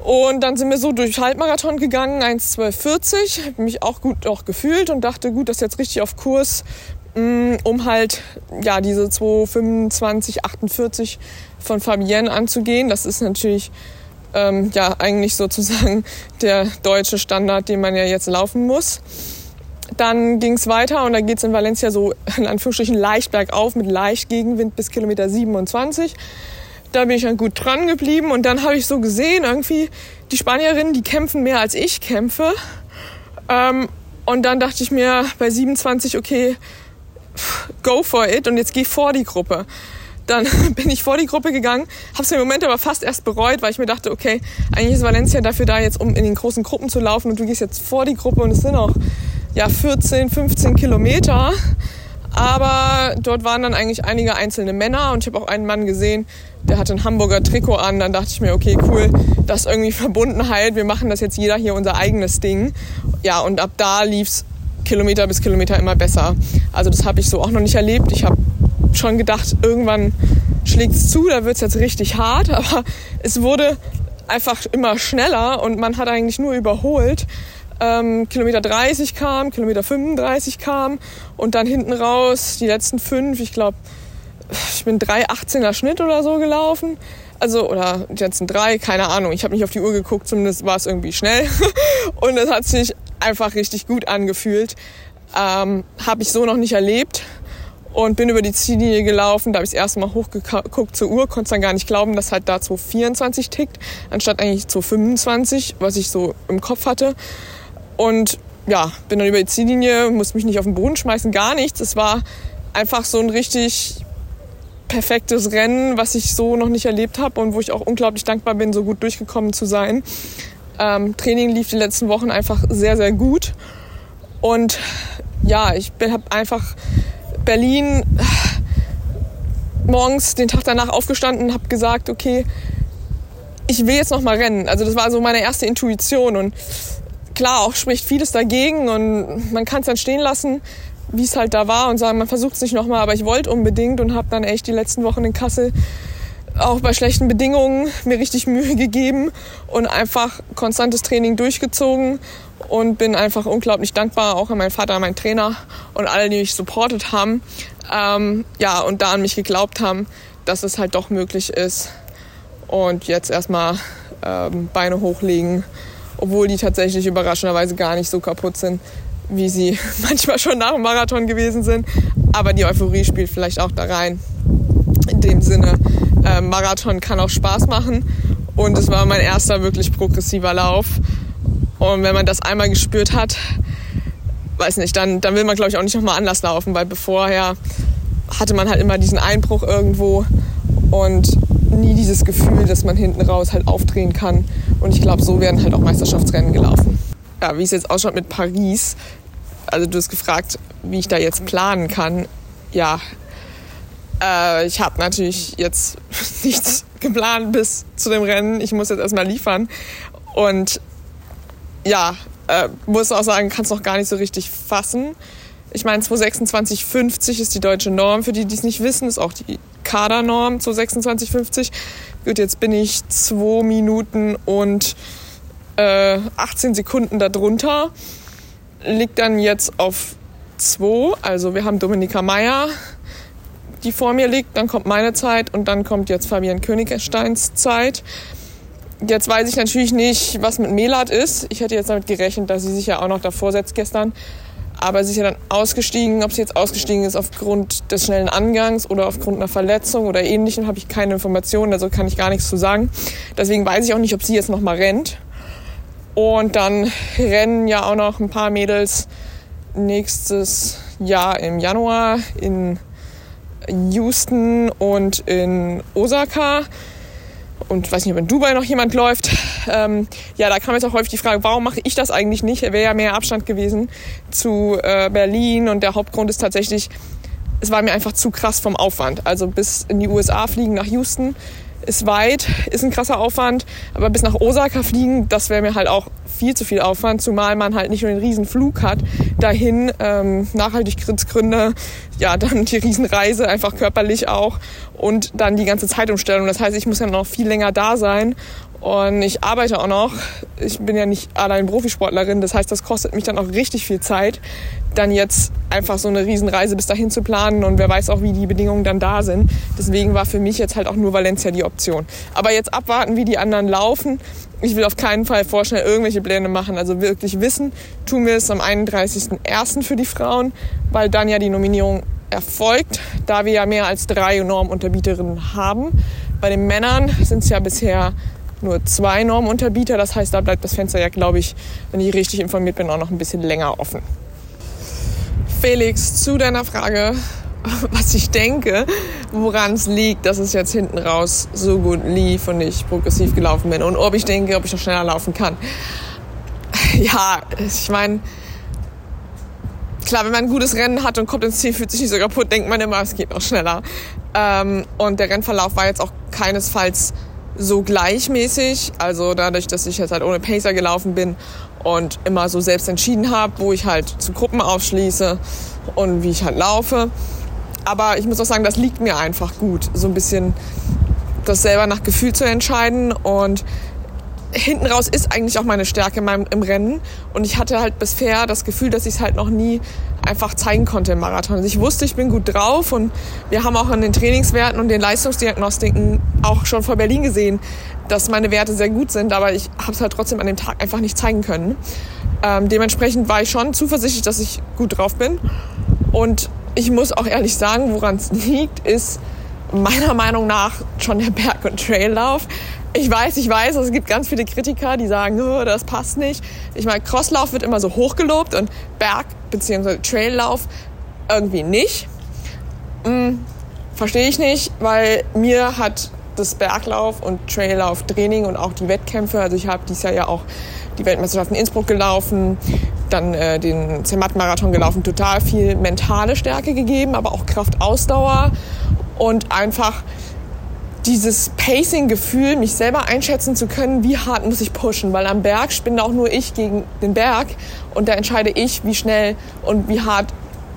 Und dann sind wir so durch Halbmarathon gegangen, 1,1240. Habe mich auch gut auch gefühlt und dachte, gut, das ist jetzt richtig auf Kurs um halt ja diese 225, 48 von Fabienne anzugehen. Das ist natürlich ähm, ja eigentlich sozusagen der deutsche Standard, den man ja jetzt laufen muss. Dann ging es weiter und da geht es in Valencia so in Anführungsstrichen leicht bergauf mit leicht Gegenwind bis Kilometer 27. Da bin ich dann gut dran geblieben und dann habe ich so gesehen, irgendwie die Spanierinnen, die kämpfen mehr als ich kämpfe. Ähm, und dann dachte ich mir bei 27, okay, go for it und jetzt geh vor die Gruppe. Dann bin ich vor die Gruppe gegangen, habe es im Moment aber fast erst bereut, weil ich mir dachte, okay, eigentlich ist Valencia dafür da, jetzt um in den großen Gruppen zu laufen und du gehst jetzt vor die Gruppe und es sind auch ja 14, 15 Kilometer. Aber dort waren dann eigentlich einige einzelne Männer und ich habe auch einen Mann gesehen, der hatte ein Hamburger Trikot an. Dann dachte ich mir, okay, cool, das ist irgendwie Verbundenheit. Wir machen das jetzt jeder hier unser eigenes Ding. Ja, und ab da lief's Kilometer bis Kilometer immer besser. Also das habe ich so auch noch nicht erlebt. Ich habe schon gedacht, irgendwann schlägt es zu, da wird es jetzt richtig hart, aber es wurde einfach immer schneller und man hat eigentlich nur überholt. Ähm, Kilometer 30 kam, Kilometer 35 kam und dann hinten raus die letzten fünf, ich glaube, ich bin 3,18er Schnitt oder so gelaufen. Also, oder die letzten drei, keine Ahnung. Ich habe nicht auf die Uhr geguckt, zumindest war es irgendwie schnell. und es hat sich einfach richtig gut angefühlt. Ähm, habe ich so noch nicht erlebt und bin über die Ziellinie gelaufen. Da habe ich das erste Mal hochgeguckt zur Uhr, konnte dann gar nicht glauben, dass halt da 224 tickt, anstatt eigentlich 225, was ich so im Kopf hatte. Und ja, bin dann über die Ziellinie, musste mich nicht auf den Boden schmeißen, gar nichts. Es war einfach so ein richtig perfektes Rennen, was ich so noch nicht erlebt habe und wo ich auch unglaublich dankbar bin, so gut durchgekommen zu sein. Ähm, Training lief die letzten Wochen einfach sehr, sehr gut. Und ja, ich habe einfach Berlin morgens den Tag danach aufgestanden, habe gesagt, okay, ich will jetzt noch mal rennen. Also das war so meine erste Intuition und klar, auch spricht vieles dagegen und man kann es dann stehen lassen, wie es halt da war und sagen, man versucht es nicht noch mal, aber ich wollte unbedingt und habe dann echt die letzten Wochen in Kassel auch bei schlechten Bedingungen mir richtig Mühe gegeben und einfach konstantes Training durchgezogen und bin einfach unglaublich dankbar auch an meinen Vater, an meinen Trainer und alle, die mich supportet haben, ähm, ja und da an mich geglaubt haben, dass es halt doch möglich ist und jetzt erstmal ähm, Beine hochlegen, obwohl die tatsächlich überraschenderweise gar nicht so kaputt sind, wie sie manchmal schon nach dem Marathon gewesen sind. Aber die Euphorie spielt vielleicht auch da rein. In dem Sinne, äh, Marathon kann auch Spaß machen. Und es war mein erster wirklich progressiver Lauf. Und wenn man das einmal gespürt hat, weiß nicht, dann, dann will man, glaube ich, auch nicht nochmal anders laufen, weil bevorher hatte man halt immer diesen Einbruch irgendwo und nie dieses Gefühl, dass man hinten raus halt aufdrehen kann. Und ich glaube, so werden halt auch Meisterschaftsrennen gelaufen. Ja, wie es jetzt ausschaut mit Paris, also du hast gefragt, wie ich da jetzt planen kann. Ja, äh, ich habe natürlich jetzt nichts geplant bis zu dem Rennen. Ich muss jetzt erstmal liefern. Und ja, äh, muss auch sagen, kann es noch gar nicht so richtig fassen. Ich meine, 226,50 ist die deutsche Norm. Für die, die es nicht wissen, ist auch die Kadernorm 226,50. Gut, jetzt bin ich 2 Minuten und äh, 18 Sekunden darunter. Liegt dann jetzt auf 2. Also wir haben Dominika Meyer, die vor mir liegt. Dann kommt meine Zeit und dann kommt jetzt Fabian Königsteins Zeit. Jetzt weiß ich natürlich nicht, was mit Melat ist. Ich hätte jetzt damit gerechnet, dass sie sich ja auch noch davor setzt gestern. Aber sie ist ja dann ausgestiegen. Ob sie jetzt ausgestiegen ist aufgrund des schnellen Angangs oder aufgrund einer Verletzung oder ähnlichem, habe ich keine Informationen. Also kann ich gar nichts zu sagen. Deswegen weiß ich auch nicht, ob sie jetzt noch mal rennt. Und dann rennen ja auch noch ein paar Mädels nächstes Jahr im Januar in Houston und in Osaka und weiß nicht, ob in Dubai noch jemand läuft. Ähm, ja, da kam jetzt auch häufig die Frage, warum mache ich das eigentlich nicht? Wäre ja mehr Abstand gewesen zu äh, Berlin und der Hauptgrund ist tatsächlich, es war mir einfach zu krass vom Aufwand. Also bis in die USA fliegen nach Houston ist weit, ist ein krasser Aufwand, aber bis nach Osaka fliegen, das wäre mir halt auch viel zu viel Aufwand, zumal man halt nicht nur den riesen Flug hat, dahin ähm, Nachhaltigkeitsgründe, ja dann die Riesenreise einfach körperlich auch und dann die ganze Zeitumstellung. Das heißt, ich muss ja noch viel länger da sein und ich arbeite auch noch. Ich bin ja nicht allein Profisportlerin. Das heißt, das kostet mich dann auch richtig viel Zeit, dann jetzt einfach so eine Riesenreise bis dahin zu planen. Und wer weiß auch, wie die Bedingungen dann da sind. Deswegen war für mich jetzt halt auch nur Valencia die Option. Aber jetzt abwarten, wie die anderen laufen. Ich will auf keinen Fall vorschnell irgendwelche Pläne machen. Also wirklich wissen, tun wir es am 31.01. für die Frauen, weil dann ja die Nominierung erfolgt, da wir ja mehr als drei Normunterbieterinnen haben. Bei den Männern sind es ja bisher nur zwei Normunterbieter. Das heißt, da bleibt das Fenster ja, glaube ich, wenn ich richtig informiert bin, auch noch ein bisschen länger offen. Felix, zu deiner Frage, was ich denke, woran es liegt, dass es jetzt hinten raus so gut lief und ich progressiv gelaufen bin und ob ich denke, ob ich noch schneller laufen kann. Ja, ich meine, klar, wenn man ein gutes Rennen hat und kommt ins Ziel, fühlt sich nicht so kaputt, denkt man immer, es geht noch schneller. Ähm, und der Rennverlauf war jetzt auch keinesfalls so gleichmäßig. Also dadurch, dass ich jetzt halt ohne Pacer gelaufen bin und immer so selbst entschieden habe, wo ich halt zu Gruppen aufschließe und wie ich halt laufe. Aber ich muss auch sagen, das liegt mir einfach gut, so ein bisschen das selber nach Gefühl zu entscheiden und hinten raus ist eigentlich auch meine Stärke in meinem, im Rennen. Und ich hatte halt bisher das Gefühl, dass ich es halt noch nie einfach zeigen konnte im Marathon. Also ich wusste, ich bin gut drauf und wir haben auch an den Trainingswerten und den Leistungsdiagnostiken auch schon vor Berlin gesehen, dass meine Werte sehr gut sind, aber ich habe es halt trotzdem an dem Tag einfach nicht zeigen können. Ähm, dementsprechend war ich schon zuversichtlich, dass ich gut drauf bin. Und ich muss auch ehrlich sagen, woran es liegt, ist, meiner Meinung nach schon der Berg- und Traillauf. Ich weiß, ich weiß, es gibt ganz viele Kritiker, die sagen, oh, das passt nicht. Ich meine, Crosslauf wird immer so hochgelobt und Berg- bzw. Traillauf irgendwie nicht. Hm, Verstehe ich nicht, weil mir hat das Berglauf und Traillauf Training und auch die Wettkämpfe, also ich habe dieses Jahr ja auch die Weltmeisterschaft in Innsbruck gelaufen, dann äh, den Zermatt-Marathon gelaufen, total viel mentale Stärke gegeben, aber auch Kraftausdauer und einfach dieses Pacing-Gefühl, mich selber einschätzen zu können, wie hart muss ich pushen, weil am Berg spinne auch nur ich gegen den Berg und da entscheide ich, wie schnell und wie hart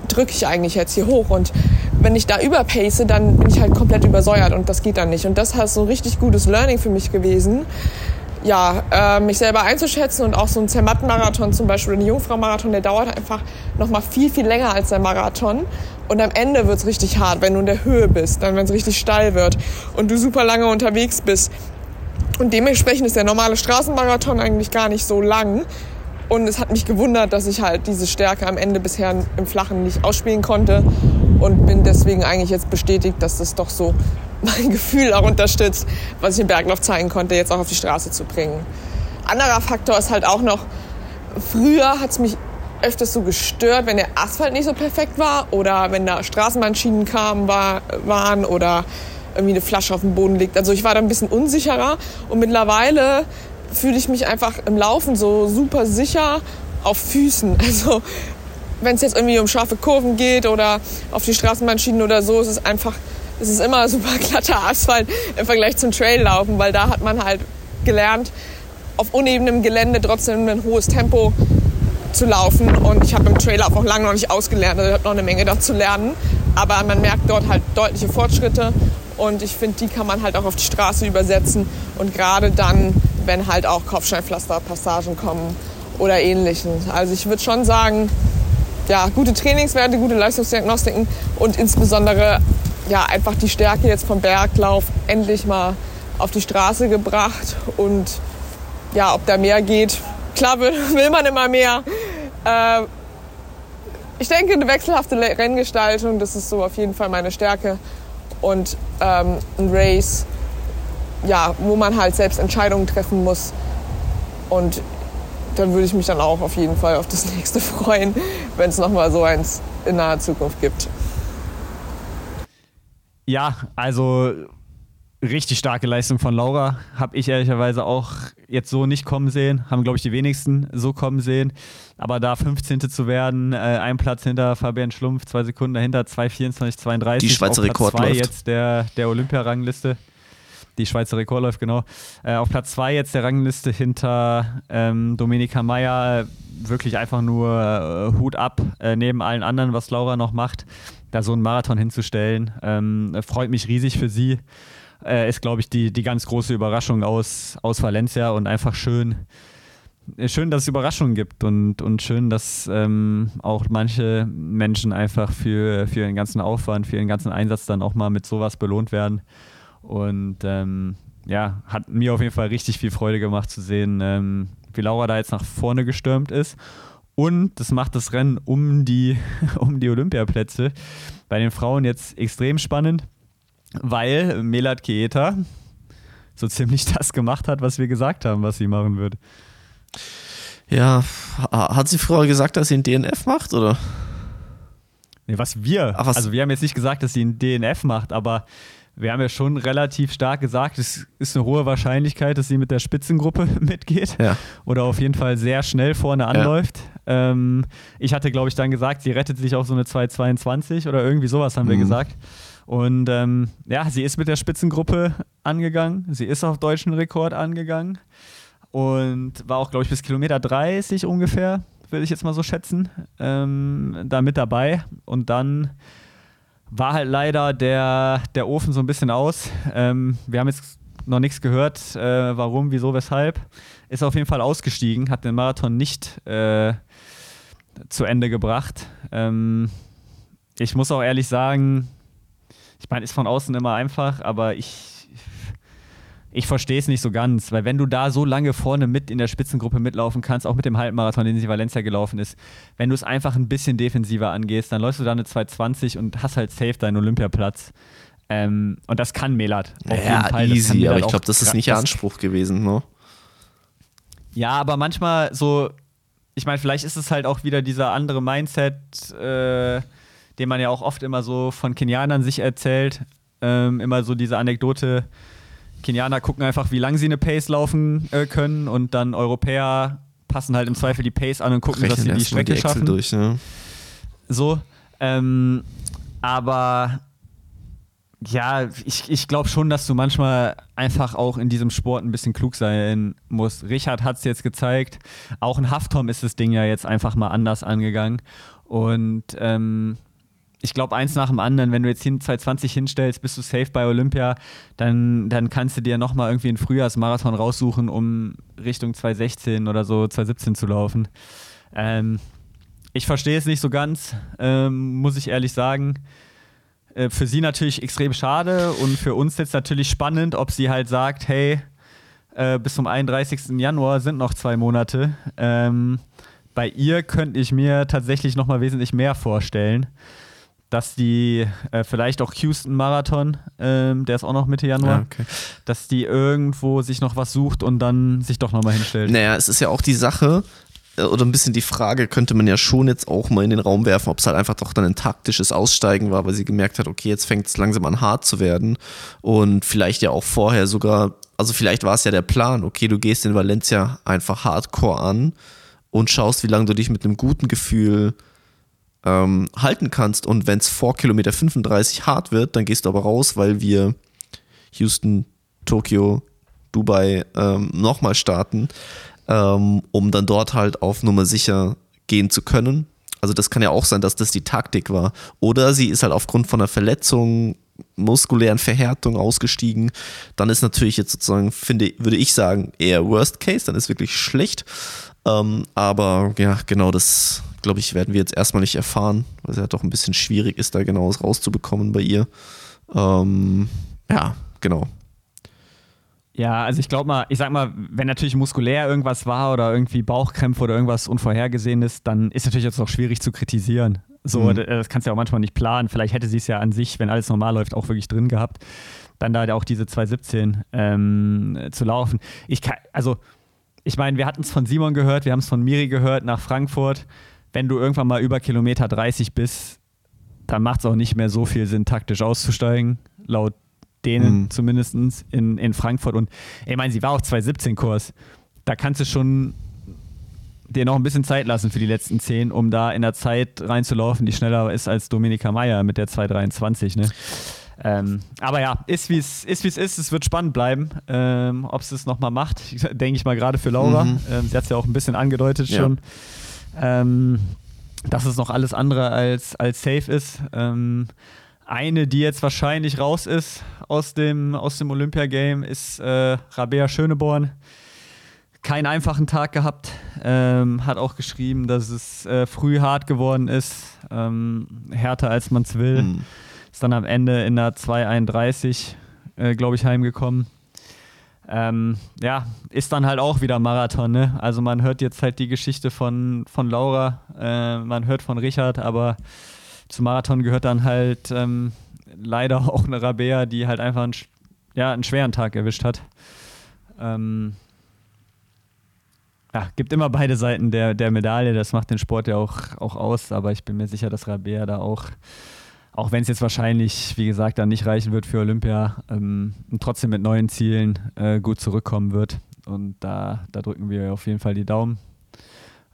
drücke ich eigentlich jetzt hier hoch und wenn ich da überpace, dann bin ich halt komplett übersäuert und das geht dann nicht. Und das hat so ein richtig gutes Learning für mich gewesen. Ja, äh, mich selber einzuschätzen und auch so ein Zermatt-Marathon zum Beispiel, ein Jungfrau-Marathon, der dauert einfach noch mal viel, viel länger als der Marathon. Und am Ende wird's richtig hart, wenn du in der Höhe bist, dann wenn es richtig steil wird und du super lange unterwegs bist. Und dementsprechend ist der normale Straßenmarathon eigentlich gar nicht so lang. Und es hat mich gewundert, dass ich halt diese Stärke am Ende bisher im Flachen nicht ausspielen konnte und bin deswegen eigentlich jetzt bestätigt, dass das doch so mein Gefühl auch unterstützt, was ich im Berglauf zeigen konnte, jetzt auch auf die Straße zu bringen. Anderer Faktor ist halt auch noch, früher hat es mich öfters so gestört, wenn der Asphalt nicht so perfekt war oder wenn da Straßenbahnschienen kamen, war, waren oder irgendwie eine Flasche auf dem Boden liegt. Also ich war da ein bisschen unsicherer und mittlerweile fühle ich mich einfach im Laufen so super sicher auf Füßen. Also wenn es jetzt irgendwie um scharfe Kurven geht oder auf die Straßenbahnschienen oder so, ist es einfach, es ist immer super glatter Asphalt im Vergleich zum Traillaufen, weil da hat man halt gelernt, auf unebenem Gelände trotzdem ein hohes Tempo zu laufen. Und ich habe im Traillauf auch lange noch nicht ausgelernt, also ich habe noch eine Menge dort zu lernen. Aber man merkt dort halt deutliche Fortschritte und ich finde, die kann man halt auch auf die Straße übersetzen. Und gerade dann, wenn halt auch Kopfsteinpflasterpassagen kommen oder ähnliches. Also ich würde schon sagen, ja, gute Trainingswerte, gute Leistungsdiagnostiken und insbesondere ja, einfach die Stärke jetzt vom Berglauf endlich mal auf die Straße gebracht. Und ja, ob da mehr geht, klar will, will man immer mehr. Äh, ich denke, eine wechselhafte Renngestaltung, das ist so auf jeden Fall meine Stärke. Und ähm, ein Race, ja, wo man halt selbst Entscheidungen treffen muss. Und dann würde ich mich dann auch auf jeden Fall auf das nächste freuen, wenn es nochmal so eins in naher Zukunft gibt. Ja, also richtig starke Leistung von Laura. Habe ich ehrlicherweise auch jetzt so nicht kommen sehen. Haben, glaube ich, die wenigsten so kommen sehen. Aber da 15. zu werden, äh, ein Platz hinter Fabian Schlumpf, zwei Sekunden dahinter, 2,24, 32. Die Schweizer Rekord zwei läuft. jetzt der, der Olympiarangliste. Die Schweizer Rekord läuft, genau. Äh, auf Platz 2 jetzt der Rangliste hinter ähm, Dominika Meyer. Wirklich einfach nur äh, Hut ab äh, neben allen anderen, was Laura noch macht. Da so einen Marathon hinzustellen. Ähm, freut mich riesig für sie. Äh, ist, glaube ich, die, die ganz große Überraschung aus, aus Valencia und einfach schön, äh, schön, dass es Überraschungen gibt und, und schön, dass ähm, auch manche Menschen einfach für, für ihren ganzen Aufwand, für ihren ganzen Einsatz dann auch mal mit sowas belohnt werden. Und ähm, ja, hat mir auf jeden Fall richtig viel Freude gemacht zu sehen, ähm, wie Laura da jetzt nach vorne gestürmt ist. Und das macht das Rennen um die, um die Olympiaplätze bei den Frauen jetzt extrem spannend, weil Melat Keeta so ziemlich das gemacht hat, was wir gesagt haben, was sie machen wird. Ja, ha- hat sie früher gesagt, dass sie einen DNF macht, oder? Nee, was wir. Ach, was- also wir haben jetzt nicht gesagt, dass sie einen DNF macht, aber wir haben ja schon relativ stark gesagt, es ist eine hohe Wahrscheinlichkeit, dass sie mit der Spitzengruppe mitgeht Ja. oder auf jeden Fall sehr schnell vorne anläuft. Ähm, ich hatte, glaube ich, dann gesagt, sie rettet sich auf so eine 2,22 oder irgendwie sowas haben wir Mhm. gesagt. Und ähm, ja, sie ist mit der Spitzengruppe angegangen. Sie ist auf deutschen Rekord angegangen und war auch, glaube ich, bis Kilometer 30 ungefähr, würde ich jetzt mal so schätzen, ähm, da mit dabei. Und dann war halt leider der, der Ofen so ein bisschen aus. Ähm, wir haben jetzt noch nichts gehört, äh, warum, wieso, weshalb. Ist auf jeden Fall ausgestiegen, hat den Marathon nicht äh, zu Ende gebracht. Ähm, ich muss auch ehrlich sagen, ich meine, ist von außen immer einfach, aber ich, ich verstehe es nicht so ganz, weil wenn du da so lange vorne mit in der Spitzengruppe mitlaufen kannst, auch mit dem Halbmarathon, den sie Valencia gelaufen ist, wenn du es einfach ein bisschen defensiver angehst, dann läufst du da eine 220 und hast halt safe deinen Olympiaplatz. Ähm, und das kann Melat. Auf ja, jeden Fall. easy, aber ich glaube, das ist nicht der Anspruch gewesen, ne? Ja, aber manchmal so, ich meine, vielleicht ist es halt auch wieder dieser andere Mindset, äh, den man ja auch oft immer so von Kenianern sich erzählt. Ähm, immer so diese Anekdote, Kenianer gucken einfach, wie lang sie eine Pace laufen äh, können und dann Europäer passen halt im Zweifel die Pace an und gucken, Rechnen dass sie die Strecke die schaffen. Durch, ne? So. Ähm, aber ja, ich, ich glaube schon, dass du manchmal einfach auch in diesem Sport ein bisschen klug sein musst. Richard hat es jetzt gezeigt. Auch in Haftom ist das Ding ja jetzt einfach mal anders angegangen. Und ähm, ich glaube, eins nach dem anderen, wenn du jetzt hin 2020 hinstellst, bist du safe bei Olympia, dann, dann kannst du dir nochmal irgendwie einen Frühjahrsmarathon raussuchen, um Richtung 2016 oder so 2017 zu laufen. Ähm, ich verstehe es nicht so ganz, ähm, muss ich ehrlich sagen. Äh, für sie natürlich extrem schade und für uns jetzt natürlich spannend, ob sie halt sagt, hey, äh, bis zum 31. Januar sind noch zwei Monate. Ähm, bei ihr könnte ich mir tatsächlich nochmal wesentlich mehr vorstellen dass die äh, vielleicht auch Houston Marathon, ähm, der ist auch noch Mitte Januar, ja, okay. dass die irgendwo sich noch was sucht und dann sich doch nochmal hinstellt. Naja, es ist ja auch die Sache, äh, oder ein bisschen die Frage, könnte man ja schon jetzt auch mal in den Raum werfen, ob es halt einfach doch dann ein taktisches Aussteigen war, weil sie gemerkt hat, okay, jetzt fängt es langsam an hart zu werden und vielleicht ja auch vorher sogar, also vielleicht war es ja der Plan, okay, du gehst in Valencia einfach hardcore an und schaust, wie lange du dich mit einem guten Gefühl ähm, halten kannst. Und wenn es vor Kilometer 35 hart wird, dann gehst du aber raus, weil wir Houston, Tokio, Dubai ähm, nochmal starten, ähm, um dann dort halt auf Nummer sicher gehen zu können. Also das kann ja auch sein, dass das die Taktik war. Oder sie ist halt aufgrund von einer Verletzung, muskulären Verhärtung ausgestiegen. Dann ist natürlich jetzt sozusagen, finde, würde ich sagen, eher Worst Case, dann ist wirklich schlecht. Ähm, aber ja, genau das glaube ich, werden wir jetzt erstmal nicht erfahren, weil es ja doch ein bisschen schwierig ist, da genaues rauszubekommen bei ihr. Ähm, ja, genau. Ja, also ich glaube mal, ich sag mal, wenn natürlich muskulär irgendwas war oder irgendwie Bauchkrämpfe oder irgendwas Unvorhergesehenes, dann ist natürlich jetzt auch schwierig zu kritisieren. So, mhm. das kannst du ja auch manchmal nicht planen. Vielleicht hätte sie es ja an sich, wenn alles normal läuft, auch wirklich drin gehabt, dann da auch diese 217 ähm, zu laufen. Ich kann, also, ich meine, wir hatten es von Simon gehört, wir haben es von Miri gehört nach Frankfurt wenn du irgendwann mal über Kilometer 30 bist, dann macht es auch nicht mehr so viel Sinn, taktisch auszusteigen, laut denen mhm. zumindest in, in Frankfurt. Und ich meine, sie war auch 217-Kurs. Da kannst du schon dir noch ein bisschen Zeit lassen für die letzten 10, um da in der Zeit reinzulaufen, die schneller ist als Dominika Meyer mit der 223. Ne? Ähm, aber ja, ist wie es ist, ist. Es wird spannend bleiben, ähm, ob es es nochmal macht. Denke ich mal gerade für Laura. Mhm. Ähm, sie hat es ja auch ein bisschen angedeutet ja. schon ähm, dass es noch alles andere als, als safe ist. Ähm, eine, die jetzt wahrscheinlich raus ist aus dem, aus dem Olympia-Game, ist äh, Rabea Schöneborn. Keinen einfachen Tag gehabt. Ähm, hat auch geschrieben, dass es äh, früh hart geworden ist. Ähm, härter als man es will. Mhm. Ist dann am Ende in der 231, äh, glaube ich, heimgekommen. Ähm, ja, ist dann halt auch wieder Marathon, ne? Also man hört jetzt halt die Geschichte von, von Laura, äh, man hört von Richard, aber zum Marathon gehört dann halt ähm, leider auch eine Rabea, die halt einfach einen, ja, einen schweren Tag erwischt hat. Ähm, ja, gibt immer beide Seiten der, der Medaille, das macht den Sport ja auch, auch aus, aber ich bin mir sicher, dass Rabea da auch auch wenn es jetzt wahrscheinlich, wie gesagt, dann nicht reichen wird für Olympia, ähm, trotzdem mit neuen Zielen äh, gut zurückkommen wird. Und da, da drücken wir auf jeden Fall die Daumen.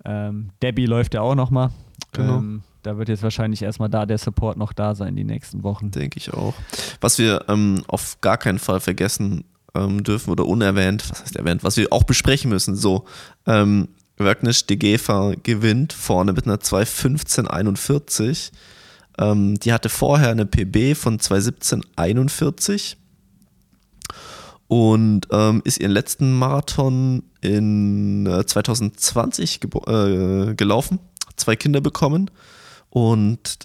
Ähm, Debbie läuft ja auch nochmal. Genau. Ähm, da wird jetzt wahrscheinlich erstmal da der Support noch da sein die nächsten Wochen. Denke ich auch. Was wir ähm, auf gar keinen Fall vergessen ähm, dürfen oder unerwähnt, was heißt erwähnt, was wir auch besprechen müssen, so, ähm, Wagnish de Gefa gewinnt vorne mit einer 2.15.41 ähm, die hatte vorher eine PB von 217,41 und ähm, ist ihren letzten Marathon in äh, 2020 äh, gelaufen, zwei Kinder bekommen und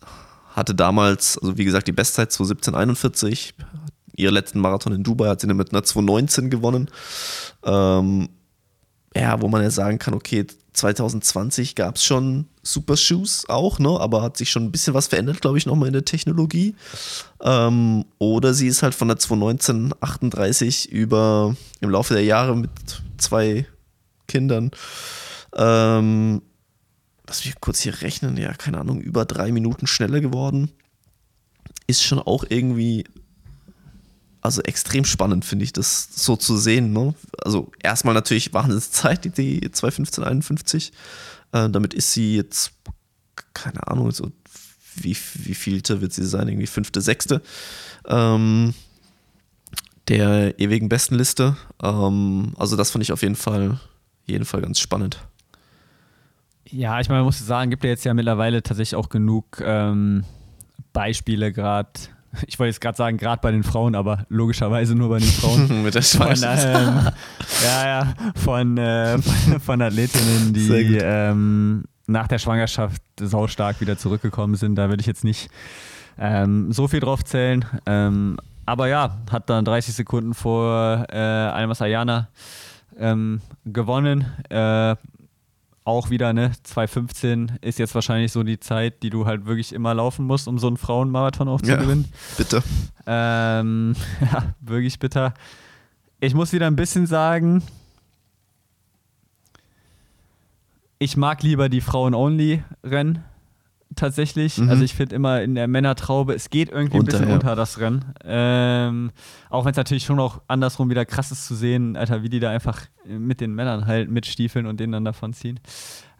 hatte damals, also wie gesagt, die Bestzeit 217,41. Ihren letzten Marathon in Dubai hat sie dann mit einer 219 gewonnen. Ähm, ja, wo man ja sagen kann, okay, 2020 gab es schon Super Shoes auch, ne? aber hat sich schon ein bisschen was verändert, glaube ich, nochmal in der Technologie. Ähm, oder sie ist halt von der 219 38 über im Laufe der Jahre mit zwei Kindern. Ähm, lass mich kurz hier rechnen, ja, keine Ahnung, über drei Minuten schneller geworden. Ist schon auch irgendwie also extrem spannend finde ich das so zu sehen. Ne? Also erstmal natürlich Wahnsinnszeit, die, die 21551. Äh, damit ist sie jetzt, keine Ahnung, so wie, wie vielte wird sie sein? Irgendwie fünfte, sechste ähm, der ewigen Bestenliste. Ähm, also das fand ich auf jeden Fall, jeden Fall ganz spannend. Ja, ich meine, man muss sagen, gibt ja jetzt ja mittlerweile tatsächlich auch genug ähm, Beispiele gerade ich wollte jetzt gerade sagen, gerade bei den Frauen, aber logischerweise nur bei den Frauen. Mit der Schweiz. Von, ähm, ja, ja, von, äh, von Athletinnen, die ähm, nach der Schwangerschaft saustark wieder zurückgekommen sind. Da würde ich jetzt nicht ähm, so viel drauf zählen. Ähm, aber ja, hat dann 30 Sekunden vor äh, Almas Ayana ähm, gewonnen. Äh, auch wieder, ne, 2015 ist jetzt wahrscheinlich so die Zeit, die du halt wirklich immer laufen musst, um so einen Frauenmarathon auch zu ja, gewinnen. Bitte. Ähm, ja, wirklich bitter. Ich muss wieder ein bisschen sagen, ich mag lieber die Frauen-Only-Rennen tatsächlich. Mhm. Also ich finde immer in der Männertraube, es geht irgendwie unter, ein bisschen ja. unter das Rennen. Ähm, auch wenn es natürlich schon auch andersrum wieder krass ist zu sehen, Alter, wie die da einfach mit den Männern halt mitstiefeln und denen dann davon ziehen.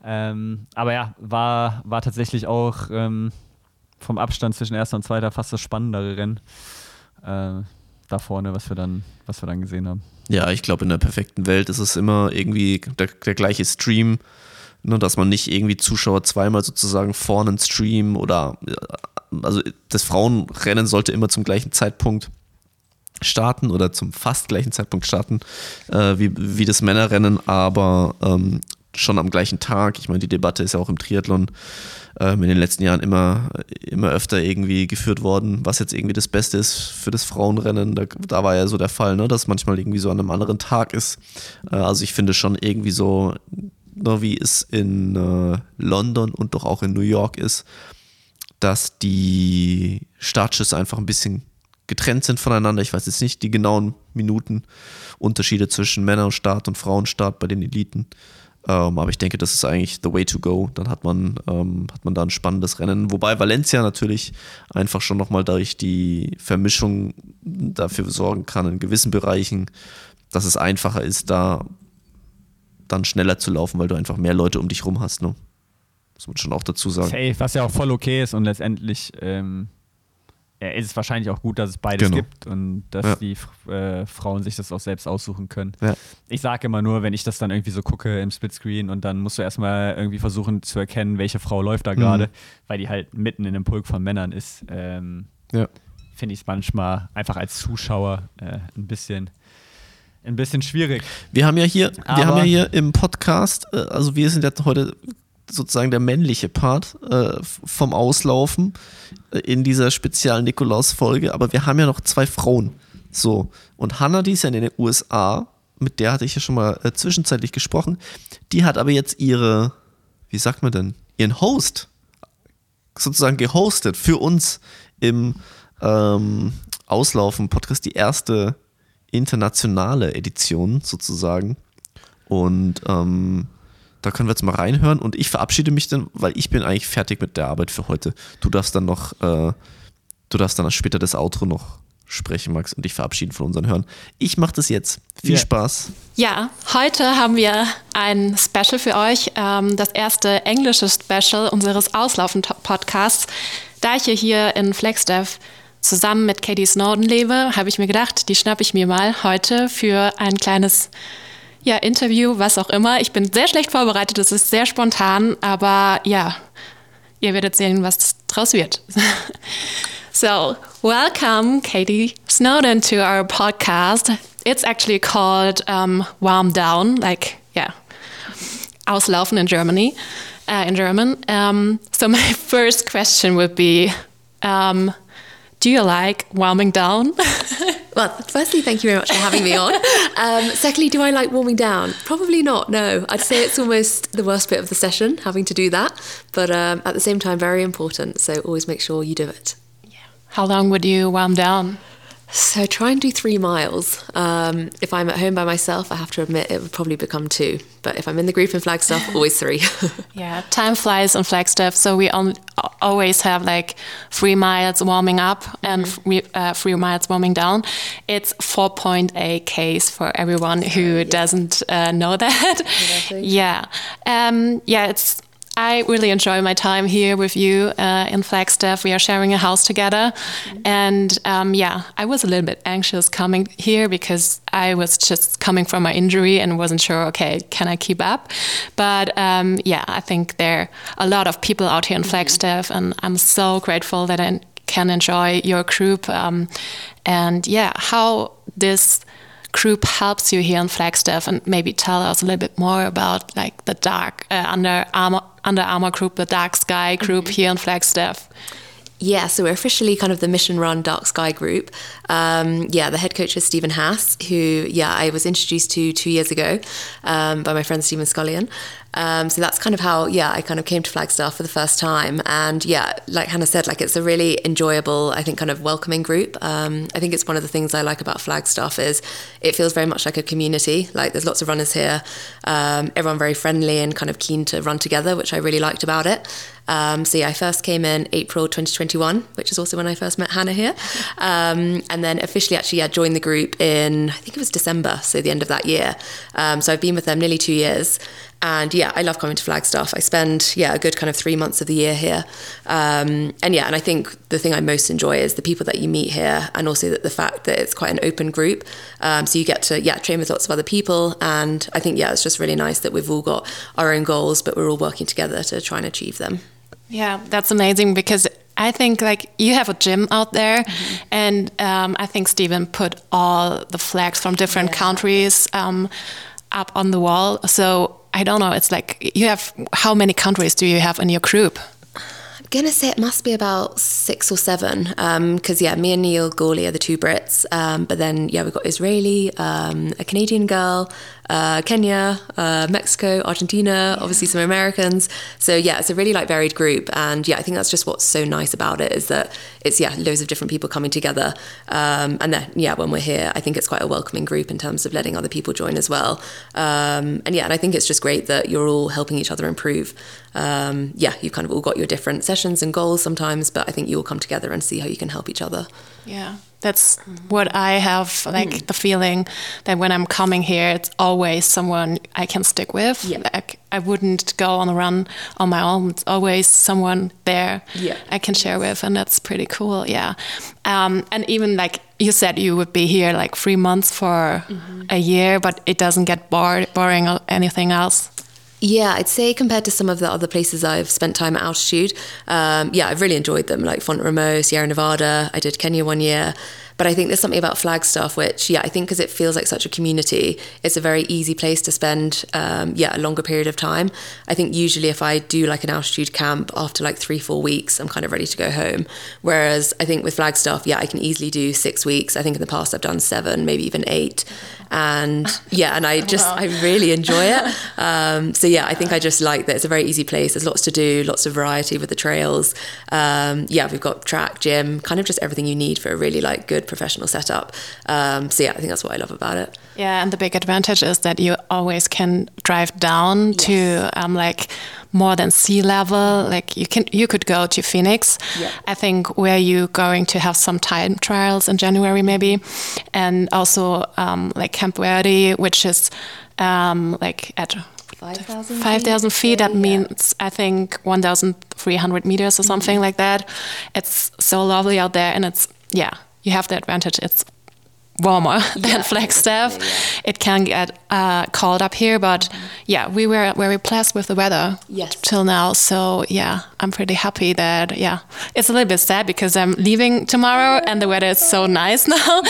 Ähm, aber ja, war, war tatsächlich auch ähm, vom Abstand zwischen erster und zweiter fast das spannendere Rennen. Äh, da vorne, was wir dann, was wir dann gesehen haben. Ja, ich glaube, in der perfekten Welt ist es immer irgendwie der, der gleiche Stream ne, dass man nicht irgendwie Zuschauer zweimal sozusagen vorne einen Stream oder also das Frauenrennen sollte immer zum gleichen Zeitpunkt starten oder zum fast gleichen Zeitpunkt starten äh, wie, wie das Männerrennen, aber ähm, schon am gleichen Tag. Ich meine, die Debatte ist ja auch im Triathlon ähm, in den letzten Jahren immer, immer öfter irgendwie geführt worden, was jetzt irgendwie das Beste ist für das Frauenrennen. Da, da war ja so der Fall, ne, dass manchmal irgendwie so an einem anderen Tag ist. Äh, also ich finde schon irgendwie so ne, wie es in äh, London und doch auch in New York ist, dass die Startschüsse einfach ein bisschen getrennt sind voneinander. Ich weiß jetzt nicht die genauen Minutenunterschiede zwischen Männer- und Start und Frauenstart bei den Eliten. Ähm, aber ich denke, das ist eigentlich the way to go. Dann hat man, ähm, hat man da ein spannendes Rennen. Wobei Valencia natürlich einfach schon nochmal durch die Vermischung dafür sorgen kann, in gewissen Bereichen, dass es einfacher ist, da dann schneller zu laufen, weil du einfach mehr Leute um dich rum hast. Ne? Muss man schon auch dazu sagen. Safe, was ja auch voll okay ist und letztendlich ähm, ja, ist es wahrscheinlich auch gut, dass es beides genau. gibt und dass ja. die äh, Frauen sich das auch selbst aussuchen können. Ja. Ich sage immer nur, wenn ich das dann irgendwie so gucke im Splitscreen und dann musst du erstmal irgendwie versuchen zu erkennen, welche Frau läuft da gerade, mhm. weil die halt mitten in einem Pulk von Männern ist. Ähm, Finde ich es manchmal einfach als Zuschauer äh, ein bisschen ein bisschen schwierig. Wir haben ja hier, wir haben ja hier im Podcast, äh, also wir sind jetzt heute sozusagen der männliche Part äh, vom Auslaufen äh, in dieser speziellen Nikolaus-Folge, aber wir haben ja noch zwei Frauen. So, und Hannah, die ist ja in den USA, mit der hatte ich ja schon mal äh, zwischenzeitlich gesprochen, die hat aber jetzt ihre, wie sagt man denn, ihren Host sozusagen gehostet für uns im ähm, Auslaufen-Podcast, die erste internationale Edition sozusagen. Und ähm, da können wir jetzt mal reinhören und ich verabschiede mich dann, weil ich bin eigentlich fertig mit der Arbeit für heute. Du darfst dann noch, äh, du darfst dann später das Outro noch sprechen, Max, und dich verabschieden von unseren Hören. Ich mache das jetzt. Viel yeah. Spaß. Ja, heute haben wir ein Special für euch, ähm, das erste englische Special unseres Auslaufen-Podcasts. Da ich hier in Flagstaff zusammen mit Katie Snowden lebe, habe ich mir gedacht, die schnappe ich mir mal heute für ein kleines ja, Interview, was auch immer. Ich bin sehr schlecht vorbereitet, es ist sehr spontan, aber ja, ihr werdet sehen, was draus wird. so, welcome, Katie Snowden, to our podcast. It's actually called um, Warm Down, like, yeah, Auslaufen in Germany, uh, in German. Um, so my first question would be, um, do you like warming down? Well, firstly, thank you very much for having me on. Um, secondly, do I like warming down? Probably not. No, I'd say it's almost the worst bit of the session having to do that. But um, at the same time, very important. So always make sure you do it. Yeah. How long would you warm down? So try and do three miles. Um, if I'm at home by myself, I have to admit it would probably become two. But if I'm in the group in Flagstaff, always three. yeah, time flies on Flagstaff, so we on, always have like three miles warming up and mm -hmm. uh, three miles warming down. It's 4.8 Ks for everyone who yeah. doesn't uh, know that. yeah, um, yeah, it's I really enjoy my time here with you uh, in Flagstaff. We are sharing a house together. Mm-hmm. And um, yeah, I was a little bit anxious coming here because I was just coming from my injury and wasn't sure, okay, can I keep up? But um, yeah, I think there are a lot of people out here in mm-hmm. Flagstaff, and I'm so grateful that I can enjoy your group. Um, and yeah, how this group helps you here in Flagstaff and maybe tell us a little bit more about like the dark uh, under armor under armor group the dark sky group mm -hmm. here in Flagstaff yeah, so we're officially kind of the mission run Dark Sky group. Um, yeah, the head coach is Stephen Haas, who, yeah, I was introduced to two years ago um, by my friend Stephen Scullion. Um, so that's kind of how, yeah, I kind of came to Flagstaff for the first time. And yeah, like Hannah said, like it's a really enjoyable, I think, kind of welcoming group. Um, I think it's one of the things I like about Flagstaff is it feels very much like a community. Like there's lots of runners here, um, everyone very friendly and kind of keen to run together, which I really liked about it. Um, so yeah, I first came in April 2021, which is also when I first met Hannah here, um, and then officially actually yeah joined the group in I think it was December, so the end of that year. Um, so I've been with them nearly two years, and yeah, I love coming to Flagstaff. I spend yeah a good kind of three months of the year here, um, and yeah, and I think the thing I most enjoy is the people that you meet here, and also that the fact that it's quite an open group. Um, so you get to yeah train with lots of other people, and I think yeah it's just really nice that we've all got our own goals, but we're all working together to try and achieve them. Yeah, that's amazing because I think like you have a gym out there, mm-hmm. and um, I think Stephen put all the flags from different yeah. countries um, up on the wall. So I don't know. It's like you have how many countries do you have in your group? Gonna say it must be about six or seven. Because um, yeah, me and Neil Gawley are the two Brits, um, but then yeah, we've got Israeli, um, a Canadian girl, uh, Kenya, uh, Mexico, Argentina, yeah. obviously some Americans. So yeah, it's a really like varied group, and yeah, I think that's just what's so nice about it is that it's yeah loads of different people coming together, um, and then yeah when we're here, I think it's quite a welcoming group in terms of letting other people join as well. Um, and yeah, and I think it's just great that you're all helping each other improve. Um, yeah, you've kind of all got your different sessions and goals sometimes, but I think you all come together and see how you can help each other. Yeah. That's what I have, like mm. the feeling that when I'm coming here, it's always someone I can stick with. Yeah. Like I wouldn't go on a run on my own. It's always someone there yeah. I can share with, and that's pretty cool. Yeah, um, and even like you said, you would be here like three months for mm -hmm. a year, but it doesn't get bored, boring or anything else. Yeah, I'd say compared to some of the other places I've spent time at altitude, um, yeah, I've really enjoyed them, like Font Romeu, Sierra Nevada. I did Kenya one year. But I think there's something about Flagstaff, which, yeah, I think because it feels like such a community, it's a very easy place to spend, um, yeah, a longer period of time. I think usually if I do like an altitude camp after like three, four weeks, I'm kind of ready to go home. Whereas I think with Flagstaff, yeah, I can easily do six weeks. I think in the past I've done seven, maybe even eight and yeah and i just wow. i really enjoy it um, so yeah i think i just like that it's a very easy place there's lots to do lots of variety with the trails um, yeah we've got track gym kind of just everything you need for a really like good professional setup um, so yeah i think that's what i love about it yeah and the big advantage is that you always can drive down yes. to um, like more than sea level. Like you can, you could go to Phoenix. I think where you going to have some time trials in January maybe, and also um, like Camp Verde, which is um, like at 5,000 5, feet. That yeah. means, I think, 1,300 meters or something mm -hmm. like that. It's so lovely out there. And it's, yeah, you have the advantage. It's warmer yeah. than Flagstaff. Yeah, yeah. It can get uh, cold up here, but mm -hmm. yeah, we were very pleased with the weather yes. till now. So yeah, I'm pretty happy that yeah, it's a little bit sad because I'm leaving tomorrow and the weather is so nice now.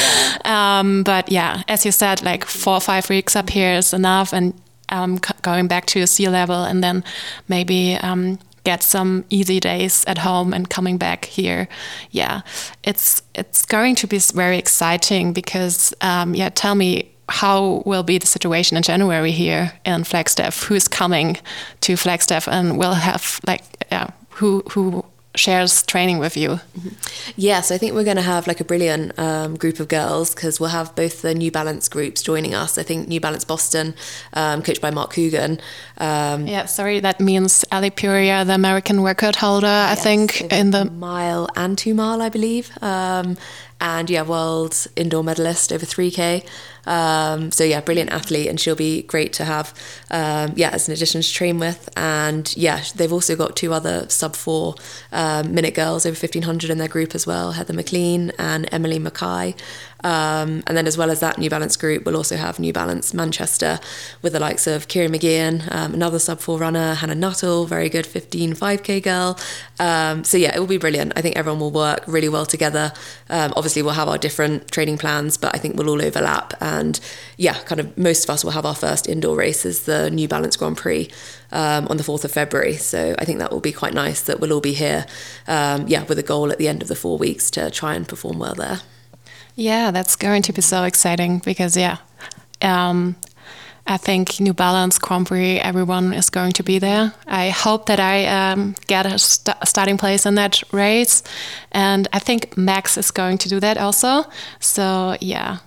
Um, but yeah, as you said, like four or five weeks up here is enough, and um, going back to sea level and then maybe um, get some easy days at home and coming back here. Yeah, it's it's going to be very exciting because um, yeah, tell me how will be the situation in January here in Flagstaff? Who's coming to Flagstaff and will have like yeah, who who shares training with you? Mm-hmm. Yes, I think we're going to have like a brilliant um, group of girls because we'll have both the New Balance groups joining us. I think New Balance Boston, um, coached by Mark Coogan. Um, yeah, sorry, that means Ali Puria, the American record holder, yes, I think, in the mile and two mile, I believe. Um, and yeah, world indoor medalist over 3K. Um, so yeah, brilliant athlete, and she'll be great to have. Um, yeah, as an addition to train with, and yeah, they've also got two other sub four um, minute girls over 1500 in their group as well, Heather McLean and Emily Mackay. Um, and then, as well as that New Balance group, we'll also have New Balance Manchester with the likes of Kieran McGeehan, um, another sub four runner, Hannah Nuttall, very good 15 5K girl. Um, so, yeah, it will be brilliant. I think everyone will work really well together. Um, obviously, we'll have our different training plans, but I think we'll all overlap. And yeah, kind of most of us will have our first indoor race as the New Balance Grand Prix. Um, on the 4th of February. So I think that will be quite nice that we'll all be here, um, yeah, with a goal at the end of the four weeks to try and perform well there. Yeah, that's going to be so exciting because, yeah, um, I think New Balance, Grand Prix, everyone is going to be there. I hope that I um, get a st starting place in that race. And I think Max is going to do that also. So, yeah,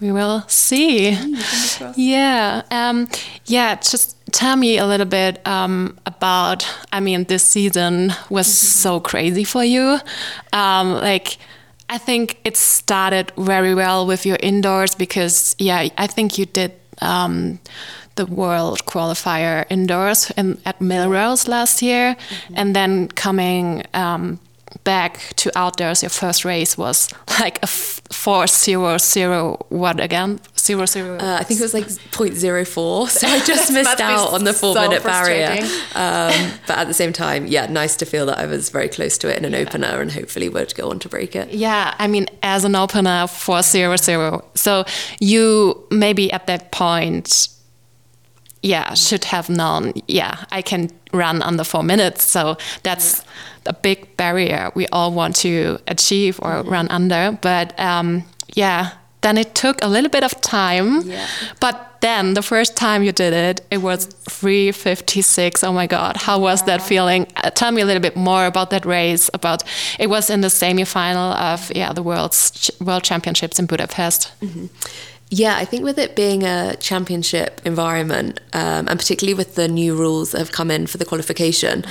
we will see. Mm, yeah. Um, yeah, just tell me a little bit um, about, I mean, this season was mm -hmm. so crazy for you. Um, like, I think it started very well with your indoors because, yeah, I think you did um, the world qualifier indoors in, at Millrose last year, mm -hmm. and then coming um, back to outdoors, your first race was like a four zero zero what again? Zero zero. Uh, I think it was like 0 0.04. so I just missed out on the four so minute barrier. Um, but at the same time, yeah, nice to feel that I was very close to it in an yeah. opener, and hopefully would go on to break it. Yeah, I mean, as an opener for zero zero, so you maybe at that point yeah, should have known, yeah, I can run under four minutes. So that's yeah a big barrier we all want to achieve or mm-hmm. run under. But um, yeah, then it took a little bit of time. Yeah. But then the first time you did it, it was 356. Oh my God, how was that feeling? Uh, tell me a little bit more about that race. About it was in the semi-final of yeah the world's world championships in Budapest. Mm-hmm. Yeah, I think with it being a championship environment, um, and particularly with the new rules that have come in for the qualification.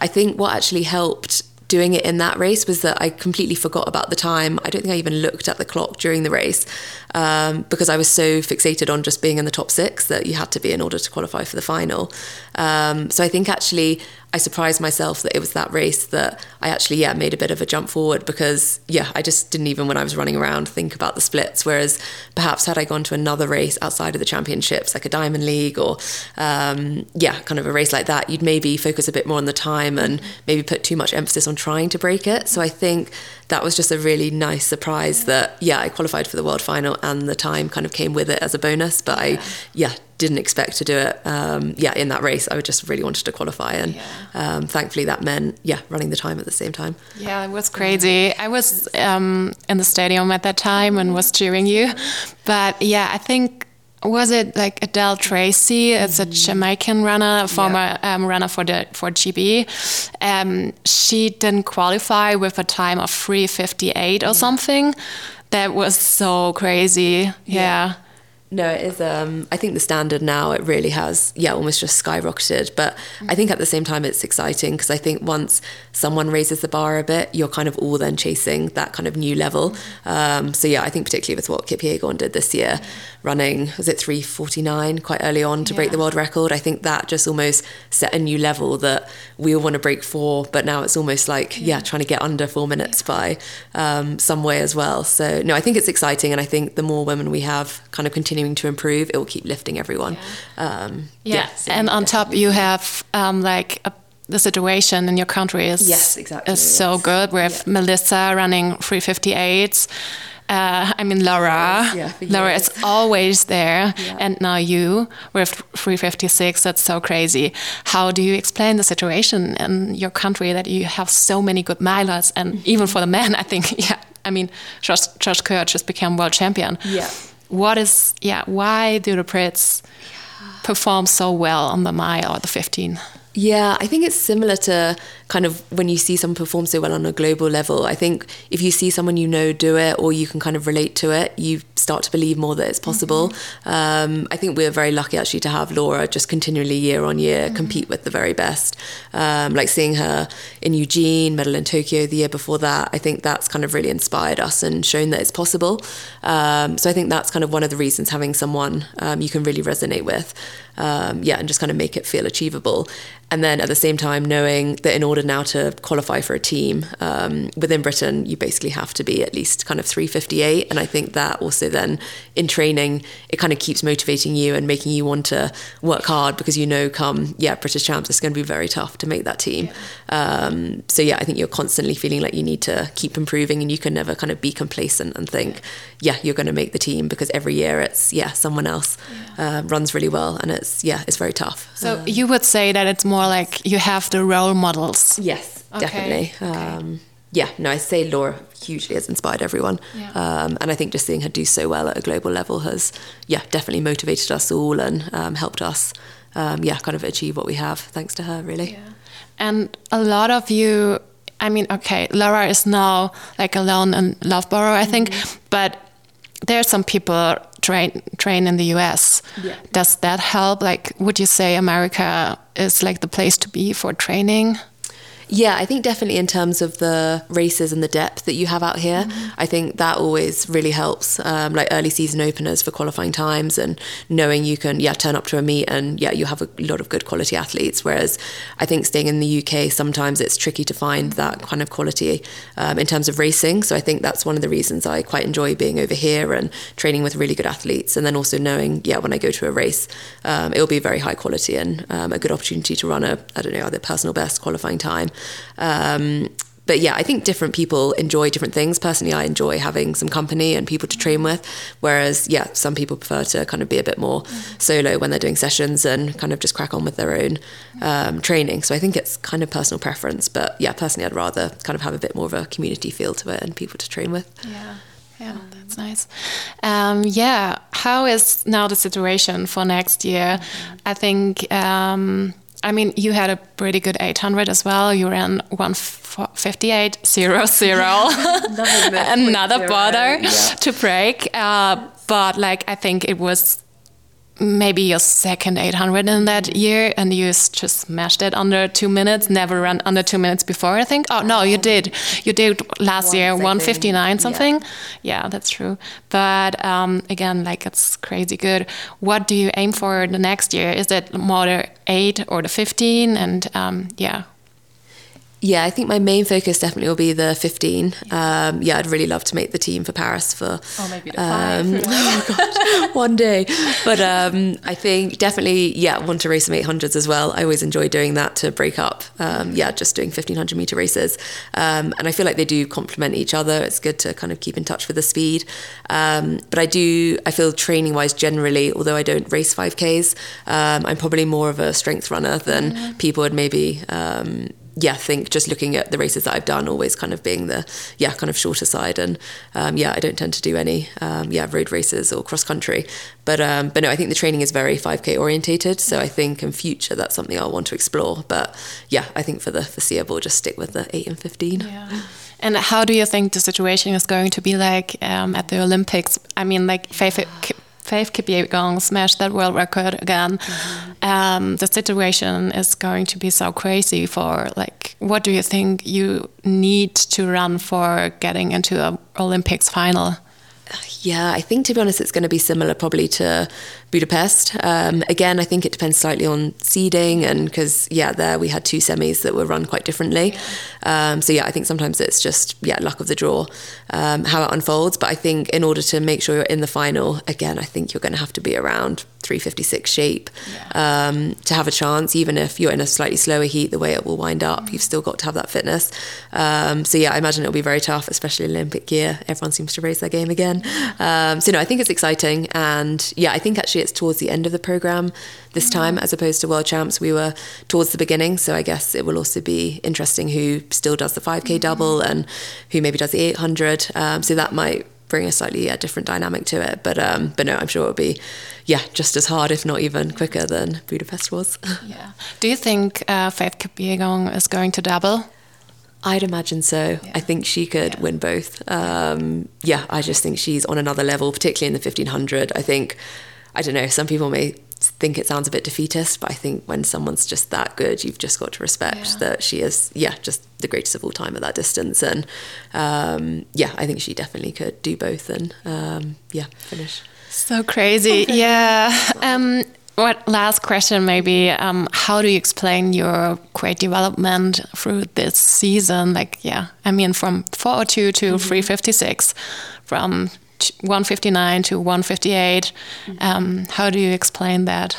I think what actually helped doing it in that race was that I completely forgot about the time. I don't think I even looked at the clock during the race um, because I was so fixated on just being in the top six that you had to be in order to qualify for the final. Um, so I think actually I surprised myself that it was that race that I actually yeah made a bit of a jump forward because yeah I just didn't even when I was running around think about the splits. Whereas perhaps had I gone to another race outside of the championships like a Diamond League or um, yeah kind of a race like that you'd maybe focus a bit more on the time and maybe put too much emphasis on trying to break it. So I think that was just a really nice surprise that yeah I qualified for the world final and the time kind of came with it as a bonus. But I yeah didn't expect to do it. Um, yeah, in that race, I just really wanted to qualify, and yeah. um, thankfully that meant yeah running the time at the same time. Yeah, it was crazy. I was um, in the stadium at that time and was cheering you, but yeah, I think was it like Adele Tracy? It's a mm-hmm. Jamaican runner, former yeah. um, runner for the for GB. Um, she didn't qualify with a time of 3:58 or something. That was so crazy. yeah. yeah. No, it is. Um, I think the standard now it really has, yeah, almost just skyrocketed. But mm-hmm. I think at the same time it's exciting because I think once someone raises the bar a bit, you're kind of all then chasing that kind of new level. Mm-hmm. Um, so yeah, I think particularly with what Kipyegon did this year, running was it 3:49 quite early on to yeah. break the world record. I think that just almost set a new level that we all want to break for, but now it's almost like yeah, trying to get under four minutes by um, some way as well. So no, I think it's exciting, and I think the more women we have kind of continuing continuing to improve, it will keep lifting everyone. Yeah, um, yeah. yeah and on top you have um, like a, the situation in your country is yes, exactly, is yes. so good. We have Melissa running 358s. uh, I mean Laura. Yeah, Laura is always there, yeah. and now you with 356. That's so crazy. How do you explain the situation in your country that you have so many good milers, and mm-hmm. even for the men, I think, yeah. I mean, Josh, Josh Kerr just became world champion. Yeah. What is, yeah, why do the Brits perform so well on the mile or the 15? Yeah, I think it's similar to kind of when you see someone perform so well on a global level. I think if you see someone you know do it or you can kind of relate to it, you start to believe more that it's possible. Mm-hmm. Um, I think we're very lucky actually to have Laura just continually year on year mm-hmm. compete with the very best. Um, like seeing her in Eugene, medal in Tokyo the year before that, I think that's kind of really inspired us and shown that it's possible. Um, so I think that's kind of one of the reasons having someone um, you can really resonate with. Um, yeah, and just kind of make it feel achievable. And then at the same time, knowing that in order now to qualify for a team um, within Britain, you basically have to be at least kind of 358. And I think that also then in training, it kind of keeps motivating you and making you want to work hard because you know, come, yeah, British champs, it's going to be very tough to make that team. Um, so, yeah, I think you're constantly feeling like you need to keep improving and you can never kind of be complacent and think, yeah, you're going to make the team because every year it's, yeah, someone else uh, runs really well. And it's, yeah, it's very tough. So, um, you would say that it's more like you have the role models. Yes, okay. definitely. Um, yeah, no, I say Laura hugely has inspired everyone. Yeah. Um, and I think just seeing her do so well at a global level has, yeah, definitely motivated us all and um, helped us, um, yeah, kind of achieve what we have thanks to her, really. Yeah. And a lot of you, I mean, okay, Laura is now like alone in Loughborough, I think, mm -hmm. but there are some people train train in the US. Yeah. Does that help? Like, would you say America is like the place to be for training? Yeah, I think definitely in terms of the races and the depth that you have out here, mm-hmm. I think that always really helps. Um, like early season openers for qualifying times and knowing you can, yeah, turn up to a meet and yeah, you have a lot of good quality athletes. Whereas I think staying in the UK, sometimes it's tricky to find that kind of quality um, in terms of racing. So I think that's one of the reasons I quite enjoy being over here and training with really good athletes. And then also knowing, yeah, when I go to a race, um, it'll be very high quality and um, a good opportunity to run a, I don't know, either personal best qualifying time um, but yeah, I think different people enjoy different things. Personally, I enjoy having some company and people to train with. Whereas, yeah, some people prefer to kind of be a bit more solo when they're doing sessions and kind of just crack on with their own um, training. So I think it's kind of personal preference. But yeah, personally, I'd rather kind of have a bit more of a community feel to it and people to train with. Yeah. Yeah, that's nice. Um, yeah, how is now the situation for next year? I think um, I mean, you had a pretty good 800 as well. You ran 158 0 0. Another border yeah. to break. Uh, but like, I think it was maybe your second 800 in that year and you just smashed it under two minutes never run under two minutes before i think? Oh no you did. You did last One year second. 159 something yeah, yeah that's true. But um, again like it's crazy good. What do you aim for the next year? Is it more the 8 or the 15 and um, yeah yeah, I think my main focus definitely will be the 15. Yeah, um, yeah I'd really love to make the team for Paris for. Oh, maybe the um, five. oh God, one day. But um, I think definitely, yeah, want to race some 800s as well. I always enjoy doing that to break up. Um, yeah, just doing 1500 meter races. Um, and I feel like they do complement each other. It's good to kind of keep in touch with the speed. Um, but I do, I feel training wise generally, although I don't race 5Ks, I'm probably more of a strength runner than mm-hmm. people would maybe yeah, think just looking at the races that I've done, always kind of being the yeah kind of shorter side, and um, yeah, I don't tend to do any um, yeah road races or cross country, but um, but no, I think the training is very 5k orientated, so I think in future that's something I'll want to explore. But yeah, I think for the foreseeable, just stick with the eight and 15. Yeah. And how do you think the situation is going to be like um, at the Olympics? I mean, like Faith Faith Kipyegon smashed that world record again. Mm-hmm. Um, the situation is going to be so crazy. For like, what do you think you need to run for getting into an Olympics final? Yeah, I think to be honest, it's going to be similar probably to Budapest. Um, again, I think it depends slightly on seeding, and because yeah, there we had two semis that were run quite differently. Um, so yeah, I think sometimes it's just yeah luck of the draw um, how it unfolds. But I think in order to make sure you're in the final, again, I think you're going to have to be around 356 shape yeah. um, to have a chance. Even if you're in a slightly slower heat, the way it will wind up, mm-hmm. you've still got to have that fitness. Um, so yeah, I imagine it'll be very tough, especially Olympic year. Everyone seems to raise their game again. Um, so no, I think it's exciting, and yeah, I think actually it's towards the end of the program this mm-hmm. time as opposed to World Champs. We were towards the beginning, so I guess it will also be interesting who still does the 5k mm-hmm. double and who maybe does the 800. Um, so that might bring a slightly yeah, different dynamic to it. But um, but no, I'm sure it'll be yeah just as hard, if not even quicker than Budapest was. yeah. Do you think uh, Faith Kipyegon is going to double? I'd imagine so. Yeah. I think she could yeah. win both. Um, yeah, I just think she's on another level, particularly in the 1500. I think, I don't know, some people may think it sounds a bit defeatist, but I think when someone's just that good, you've just got to respect yeah. that she is, yeah, just the greatest of all time at that distance. And um, yeah, I think she definitely could do both and um, yeah, finish. So crazy. Okay. Yeah. Um, what last question maybe um, how do you explain your great development through this season like yeah i mean from 402 to mm -hmm. 356 from 159 to 158. Um, how do you explain that?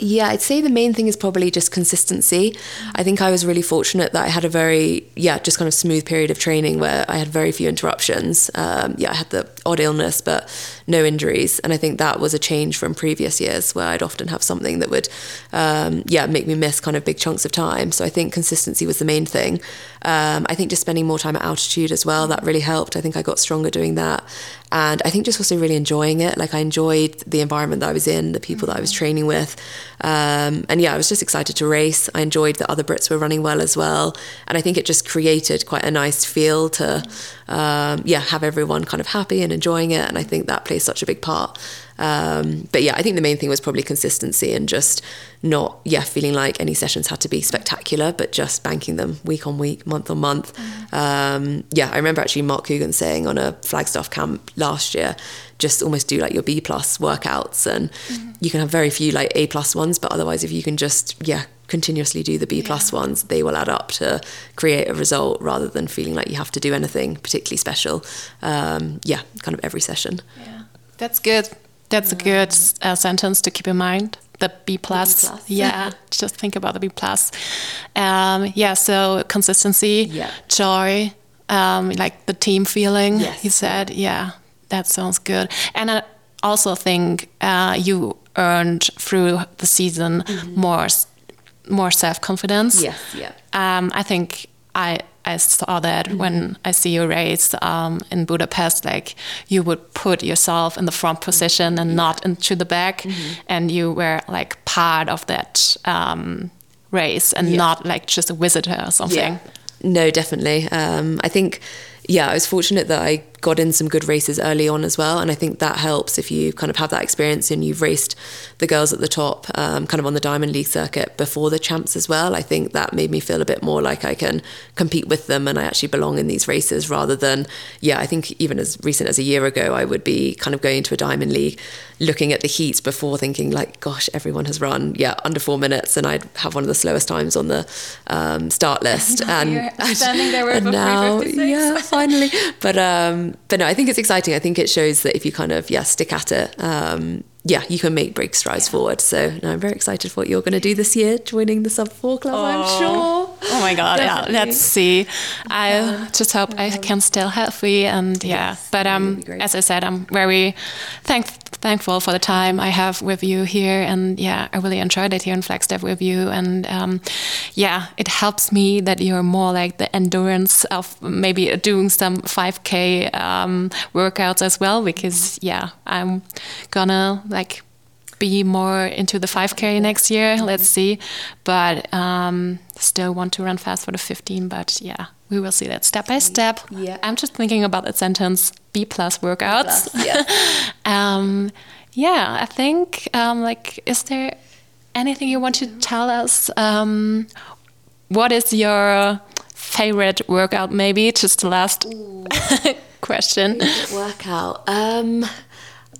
Yeah, I'd say the main thing is probably just consistency. I think I was really fortunate that I had a very, yeah, just kind of smooth period of training where I had very few interruptions. Um, yeah, I had the odd illness, but no injuries. And I think that was a change from previous years where I'd often have something that would, um, yeah, make me miss kind of big chunks of time. So I think consistency was the main thing. Um, I think just spending more time at altitude as well, that really helped. I think I got stronger doing that. And I think just also really enjoying it. Like I enjoyed the environment that I was in, the people that I was training with. Um, and yeah, I was just excited to race. I enjoyed that other Brits were running well as well. And I think it just created quite a nice feel to, um, yeah, have everyone kind of happy and enjoying it. And I think that plays such a big part. Um, but yeah, I think the main thing was probably consistency and just not, yeah, feeling like any sessions had to be spectacular, but just banking them week on week, month on month. Um, yeah, I remember actually Mark Coogan saying on a Flagstaff camp last year, just almost do like your B plus workouts and mm. you can have very few like A plus ones, but otherwise if you can just, yeah, continuously do the B plus yeah. ones, they will add up to create a result rather than feeling like you have to do anything particularly special. Um, yeah, kind of every session. Yeah, that's good. That's a good uh, sentence to keep in mind. The B plus. The B plus. Yeah, just think about the B plus. Um, yeah, so consistency, yeah. joy, um, like the team feeling. Yes. You said, yeah, that sounds good. And I also think uh, you earned through the season mm -hmm. more more self confidence. Yes, yeah. Um, I think I I saw that mm -hmm. when I see you race um, in Budapest, like you would put yourself in the front position and not into the back, mm -hmm. and you were like part of that um, race and yeah. not like just a visitor or something. Yeah. No, definitely. Um, I think yeah, I was fortunate that I got in some good races early on as well. And I think that helps if you kind of have that experience and you've raced the girls at the top, um, kind of on the Diamond League circuit before the champs as well. I think that made me feel a bit more like I can compete with them and I actually belong in these races rather than, yeah, I think even as recent as a year ago, I would be kind of going to a Diamond League looking at the heats before thinking, like, gosh, everyone has run, yeah, under four minutes. And I'd have one of the slowest times on the um, start list. and, standing there and now, yeah, finally. But um, but no, I think it's exciting. I think it shows that if you kind of yeah stick at it, um, yeah, you can make big strides yeah. forward. So no, I'm very excited for what you're going to do this year, joining the sub four club. Oh. I'm sure. Oh my god, yeah. Let's see. I just hope I can still healthy and yeah. Yes, but um, as I said, I'm very thank thankful for the time I have with you here, and yeah, I really enjoyed it here in Flagstaff with you, and um, yeah, it helps me that you're more like the endurance of maybe doing some 5K um, workouts as well, because yeah, I'm gonna like be more into the 5K next year. Let's see. But um, still want to run fast for the 15. But yeah, we will see that step by step. Yeah. I'm just thinking about that sentence B plus workouts. B plus, yeah. um, yeah, I think, um, like, is there anything you want to tell us? Um, what is your favorite workout, maybe? Just the last question. Workout.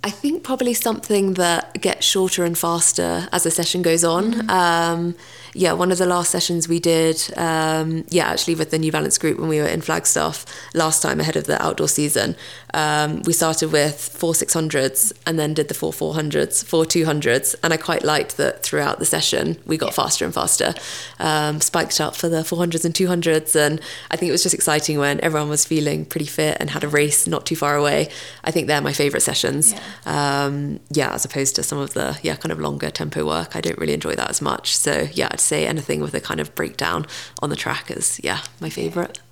I think probably something that gets shorter and faster as the session goes on. Mm-hmm. Um, yeah, one of the last sessions we did, um, yeah, actually with the New Balance group when we were in Flagstaff last time ahead of the outdoor season, um, we started with four 600s and then did the four 400s, four 200s. And I quite liked that throughout the session we got faster and faster, um, spiked up for the 400s and 200s. And I think it was just exciting when everyone was feeling pretty fit and had a race not too far away. I think they're my favourite sessions. Yeah. Um, yeah, as opposed to some of the, yeah, kind of longer tempo work. I don't really enjoy that as much. So, yeah, I'd say anything with a kind of breakdown on the track is, yeah, my favorite. Yeah,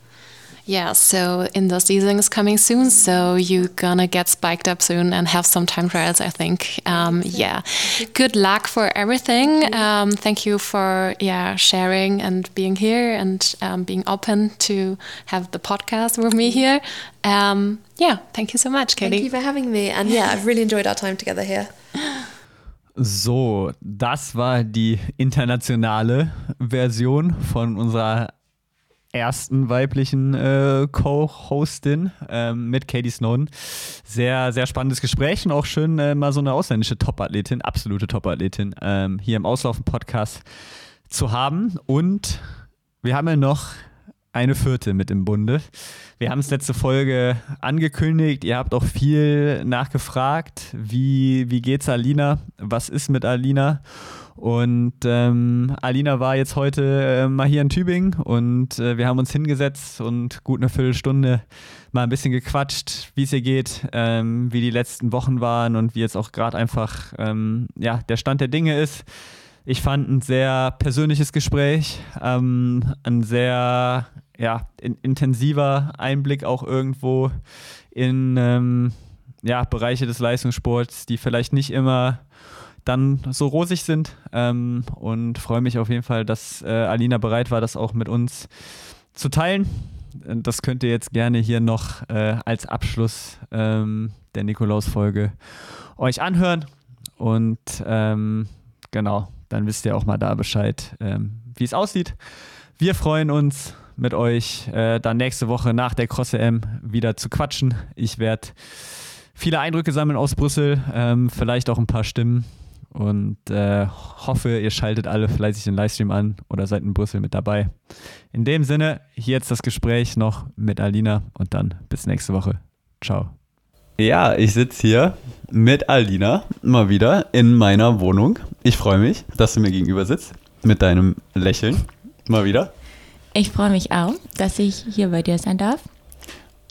so in the season is coming soon, so you're gonna get spiked up soon and have some time trials, I think. Um, yeah, good luck for everything. Um, thank you for yeah sharing and being here and um, being open to have the podcast with me here. Um, yeah, thank you so much, Katie. Thank you for having me, and yeah, I've really enjoyed our time together here. So, das war die internationale Version von unserer ersten weiblichen äh, Co-Hostin ähm, mit Katie Snowden. Sehr, sehr spannendes Gespräch und auch schön, äh, mal so eine ausländische Top-Athletin, absolute Top-Athletin, ähm, hier im Auslaufen-Podcast zu haben. Und wir haben ja noch eine vierte mit im Bunde. Wir haben es letzte Folge angekündigt. Ihr habt auch viel nachgefragt. Wie, wie geht's Alina? Was ist mit Alina? Und ähm, Alina war jetzt heute äh, mal hier in Tübingen und äh, wir haben uns hingesetzt und gut eine Viertelstunde mal ein bisschen gequatscht, wie es ihr geht, ähm, wie die letzten Wochen waren und wie jetzt auch gerade einfach ähm, ja, der Stand der Dinge ist. Ich fand ein sehr persönliches Gespräch, ähm, ein sehr ja, in, intensiver Einblick auch irgendwo in ähm, ja, Bereiche des Leistungssports, die vielleicht nicht immer dann so rosig sind. Ähm, und freue mich auf jeden Fall, dass äh, Alina bereit war, das auch mit uns zu teilen. Das könnt ihr jetzt gerne hier noch äh, als Abschluss ähm, der Nikolaus-Folge euch anhören. Und ähm, genau, dann wisst ihr auch mal da Bescheid, ähm, wie es aussieht. Wir freuen uns mit euch äh, dann nächste Woche nach der Cross M wieder zu quatschen. Ich werde viele Eindrücke sammeln aus Brüssel, ähm, vielleicht auch ein paar Stimmen und äh, hoffe, ihr schaltet alle fleißig den Livestream an oder seid in Brüssel mit dabei. In dem Sinne, hier jetzt das Gespräch noch mit Alina und dann bis nächste Woche. Ciao. Ja, ich sitze hier mit Alina mal wieder in meiner Wohnung. Ich freue mich, dass du mir gegenüber sitzt mit deinem Lächeln mal wieder. Ich freue mich auch, dass ich hier bei dir sein darf.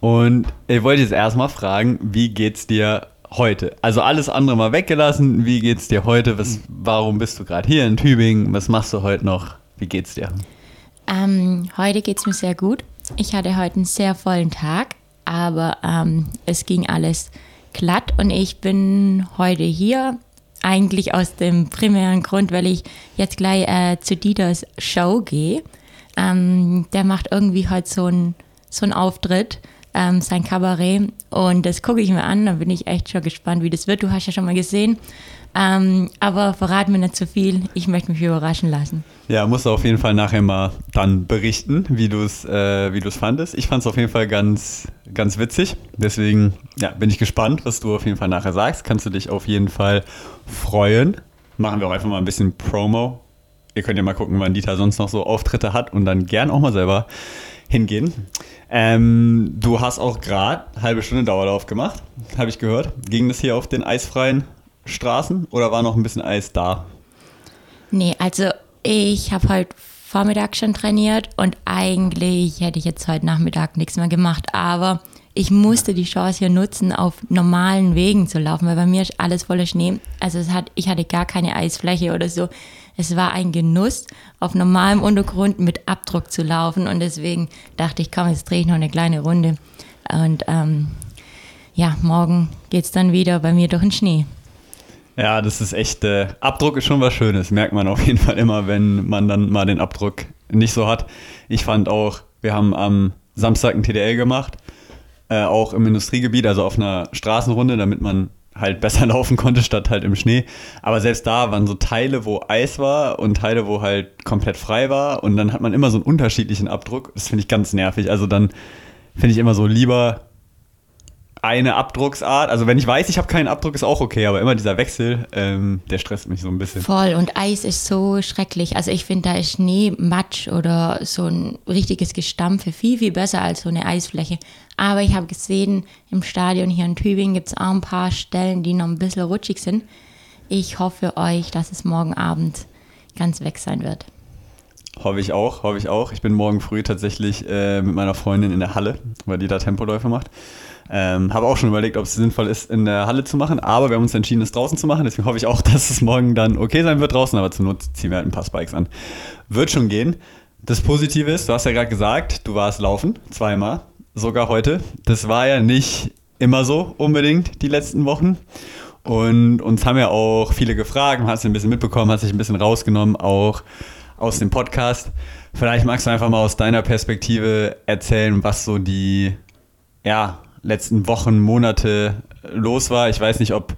Und ich wollte jetzt erstmal fragen, wie geht's dir heute? Also alles andere mal weggelassen. Wie geht's dir heute? Was, warum bist du gerade hier in Tübingen? Was machst du heute noch? Wie geht's dir? Ähm, heute geht's mir sehr gut. Ich hatte heute einen sehr vollen Tag, aber ähm, es ging alles glatt und ich bin heute hier eigentlich aus dem primären Grund, weil ich jetzt gleich äh, zu Dieters Show gehe. Ähm, der macht irgendwie heute so einen so Auftritt ähm, sein Kabarett. Und das gucke ich mir an, da bin ich echt schon gespannt, wie das wird. Du hast ja schon mal gesehen. Ähm, aber verrat mir nicht zu viel, ich möchte mich überraschen lassen. Ja, musst du auf jeden Fall nachher mal dann berichten, wie du es äh, fandest. Ich fand es auf jeden Fall ganz, ganz witzig. Deswegen ja, bin ich gespannt, was du auf jeden Fall nachher sagst. Kannst du dich auf jeden Fall freuen. Machen wir auch einfach mal ein bisschen Promo. Ihr könnt ja mal gucken, wann Dieter sonst noch so Auftritte hat und dann gern auch mal selber hingehen. Ähm, du hast auch gerade halbe Stunde Dauerlauf gemacht, habe ich gehört. Ging das hier auf den eisfreien Straßen oder war noch ein bisschen Eis da? Nee, also ich habe heute Vormittag schon trainiert und eigentlich hätte ich jetzt heute Nachmittag nichts mehr gemacht, aber ich musste die Chance hier nutzen, auf normalen Wegen zu laufen, weil bei mir ist alles voller Schnee. Also es hat, ich hatte gar keine Eisfläche oder so. Es war ein Genuss, auf normalem Untergrund mit Abdruck zu laufen und deswegen dachte ich, komm, jetzt drehe ich noch eine kleine Runde. Und ähm, ja, morgen geht es dann wieder bei mir durch den Schnee. Ja, das ist echt, äh, Abdruck ist schon was Schönes, merkt man auf jeden Fall immer, wenn man dann mal den Abdruck nicht so hat. Ich fand auch, wir haben am Samstag ein TDL gemacht, äh, auch im Industriegebiet, also auf einer Straßenrunde, damit man halt besser laufen konnte, statt halt im Schnee. Aber selbst da waren so Teile, wo Eis war und Teile, wo halt komplett frei war. Und dann hat man immer so einen unterschiedlichen Abdruck. Das finde ich ganz nervig. Also dann finde ich immer so lieber eine Abdrucksart. Also wenn ich weiß, ich habe keinen Abdruck, ist auch okay, aber immer dieser Wechsel, ähm, der stresst mich so ein bisschen. Voll und Eis ist so schrecklich. Also ich finde, da ist Schnee, Matsch oder so ein richtiges Gestampfe viel, viel besser als so eine Eisfläche. Aber ich habe gesehen, im Stadion hier in Tübingen gibt es auch ein paar Stellen, die noch ein bisschen rutschig sind. Ich hoffe euch, dass es morgen Abend ganz weg sein wird. Hoffe ich auch, hoffe ich auch. Ich bin morgen früh tatsächlich äh, mit meiner Freundin in der Halle, weil die da Tempoläufe macht. Ähm, habe auch schon überlegt, ob es sinnvoll ist, in der Halle zu machen, aber wir haben uns entschieden, es draußen zu machen. Deswegen hoffe ich auch, dass es morgen dann okay sein wird draußen, aber zur Not ziehen wir halt ein paar Spikes an. Wird schon gehen. Das Positive ist, du hast ja gerade gesagt, du warst laufen, zweimal, sogar heute. Das war ja nicht immer so unbedingt die letzten Wochen. Und uns haben ja auch viele gefragt, hat es ein bisschen mitbekommen, hat sich ein bisschen rausgenommen, auch aus dem Podcast. Vielleicht magst du einfach mal aus deiner Perspektive erzählen, was so die ja, letzten Wochen, Monate los war. Ich weiß nicht, ob,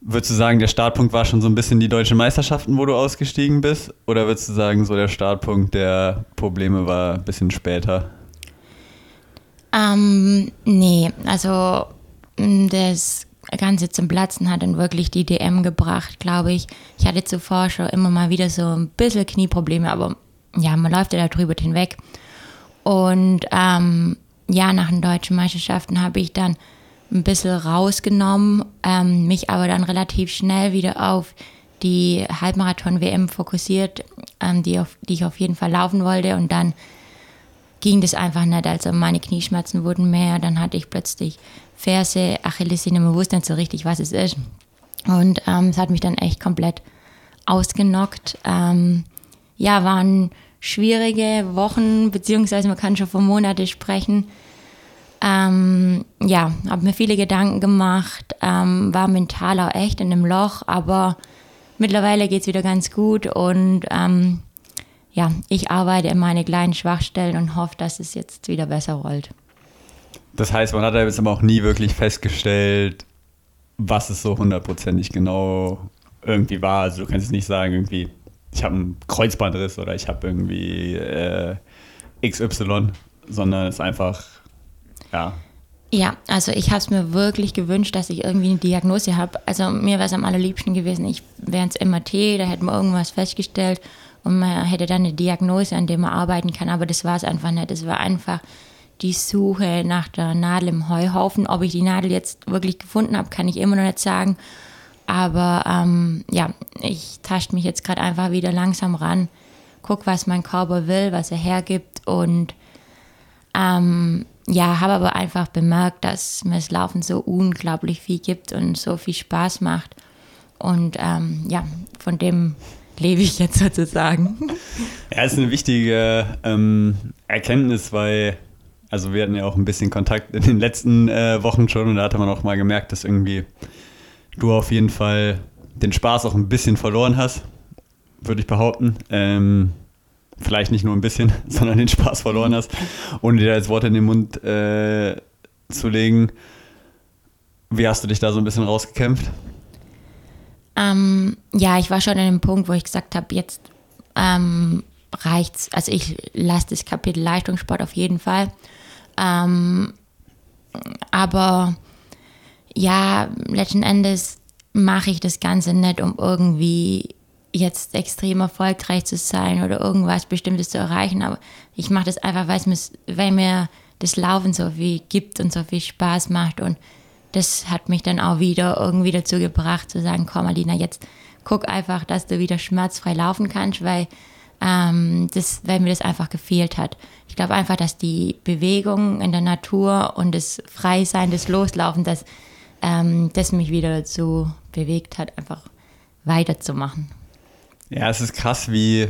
würdest du sagen, der Startpunkt war schon so ein bisschen die deutschen Meisterschaften, wo du ausgestiegen bist? Oder würdest du sagen, so der Startpunkt der Probleme war ein bisschen später? Ähm, nee, also das Ganze zum Platzen hat dann wirklich die DM gebracht, glaube ich. Ich hatte zuvor schon immer mal wieder so ein bisschen Knieprobleme, aber ja, man läuft ja darüber hinweg. Und ähm, ja, nach den deutschen Meisterschaften habe ich dann ein bisschen rausgenommen, ähm, mich aber dann relativ schnell wieder auf die Halbmarathon-WM fokussiert, ähm, die, auf, die ich auf jeden Fall laufen wollte. Und dann ging das einfach nicht. Also meine Knieschmerzen wurden mehr. Dann hatte ich plötzlich Ferse, Achillessehne, man wusste nicht so richtig, was es ist. Und ähm, es hat mich dann echt komplett ausgenockt. Ähm, ja, waren schwierige Wochen, beziehungsweise man kann schon von Monate sprechen. Ähm, ja, habe mir viele Gedanken gemacht, ähm, war mental auch echt in einem Loch, aber mittlerweile geht es wieder ganz gut und ähm, ja, ich arbeite in meine kleinen Schwachstellen und hoffe, dass es jetzt wieder besser rollt. Das heißt, man hat ja jetzt aber auch nie wirklich festgestellt, was es so hundertprozentig genau irgendwie war. Also du kannst es nicht sagen, irgendwie, ich habe einen Kreuzbandriss oder ich habe irgendwie äh, XY, sondern es ist einfach, ja. Ja, also ich habe es mir wirklich gewünscht, dass ich irgendwie eine Diagnose habe. Also mir wäre es am allerliebsten gewesen, ich wäre ins MRT, da hätte man irgendwas festgestellt und man hätte dann eine Diagnose, an der man arbeiten kann. Aber das war es einfach nicht. Es war einfach die Suche nach der Nadel im Heuhaufen. Ob ich die Nadel jetzt wirklich gefunden habe, kann ich immer noch nicht sagen. Aber ähm, ja, ich tasche mich jetzt gerade einfach wieder langsam ran, guck, was mein Körper will, was er hergibt und ähm, ja, habe aber einfach bemerkt, dass mir das Laufen so unglaublich viel gibt und so viel Spaß macht. Und ähm, ja, von dem lebe ich jetzt sozusagen. Ja, ist eine wichtige ähm, Erkenntnis, weil, also wir hatten ja auch ein bisschen Kontakt in den letzten äh, Wochen schon und da hatte man auch mal gemerkt, dass irgendwie du auf jeden Fall den Spaß auch ein bisschen verloren hast, würde ich behaupten. Ähm, vielleicht nicht nur ein bisschen, sondern den Spaß verloren hast, ohne dir als Wort in den Mund äh, zu legen. Wie hast du dich da so ein bisschen rausgekämpft? Ähm, ja, ich war schon an dem Punkt, wo ich gesagt habe, jetzt ähm, reicht's. Also ich lasse das Kapitel Leistungssport auf jeden Fall. Ähm, aber ja, letzten Endes mache ich das Ganze nicht, um irgendwie jetzt extrem erfolgreich zu sein oder irgendwas Bestimmtes zu erreichen, aber ich mache das einfach, weil mir das Laufen so viel gibt und so viel Spaß macht und das hat mich dann auch wieder irgendwie dazu gebracht zu sagen, komm Alina, jetzt guck einfach, dass du wieder schmerzfrei laufen kannst, weil, ähm, das, weil mir das einfach gefehlt hat. Ich glaube einfach, dass die Bewegung in der Natur und das Freisein, das Loslaufen, das ähm, das mich wieder dazu bewegt hat, einfach weiterzumachen. Ja, es ist krass, wie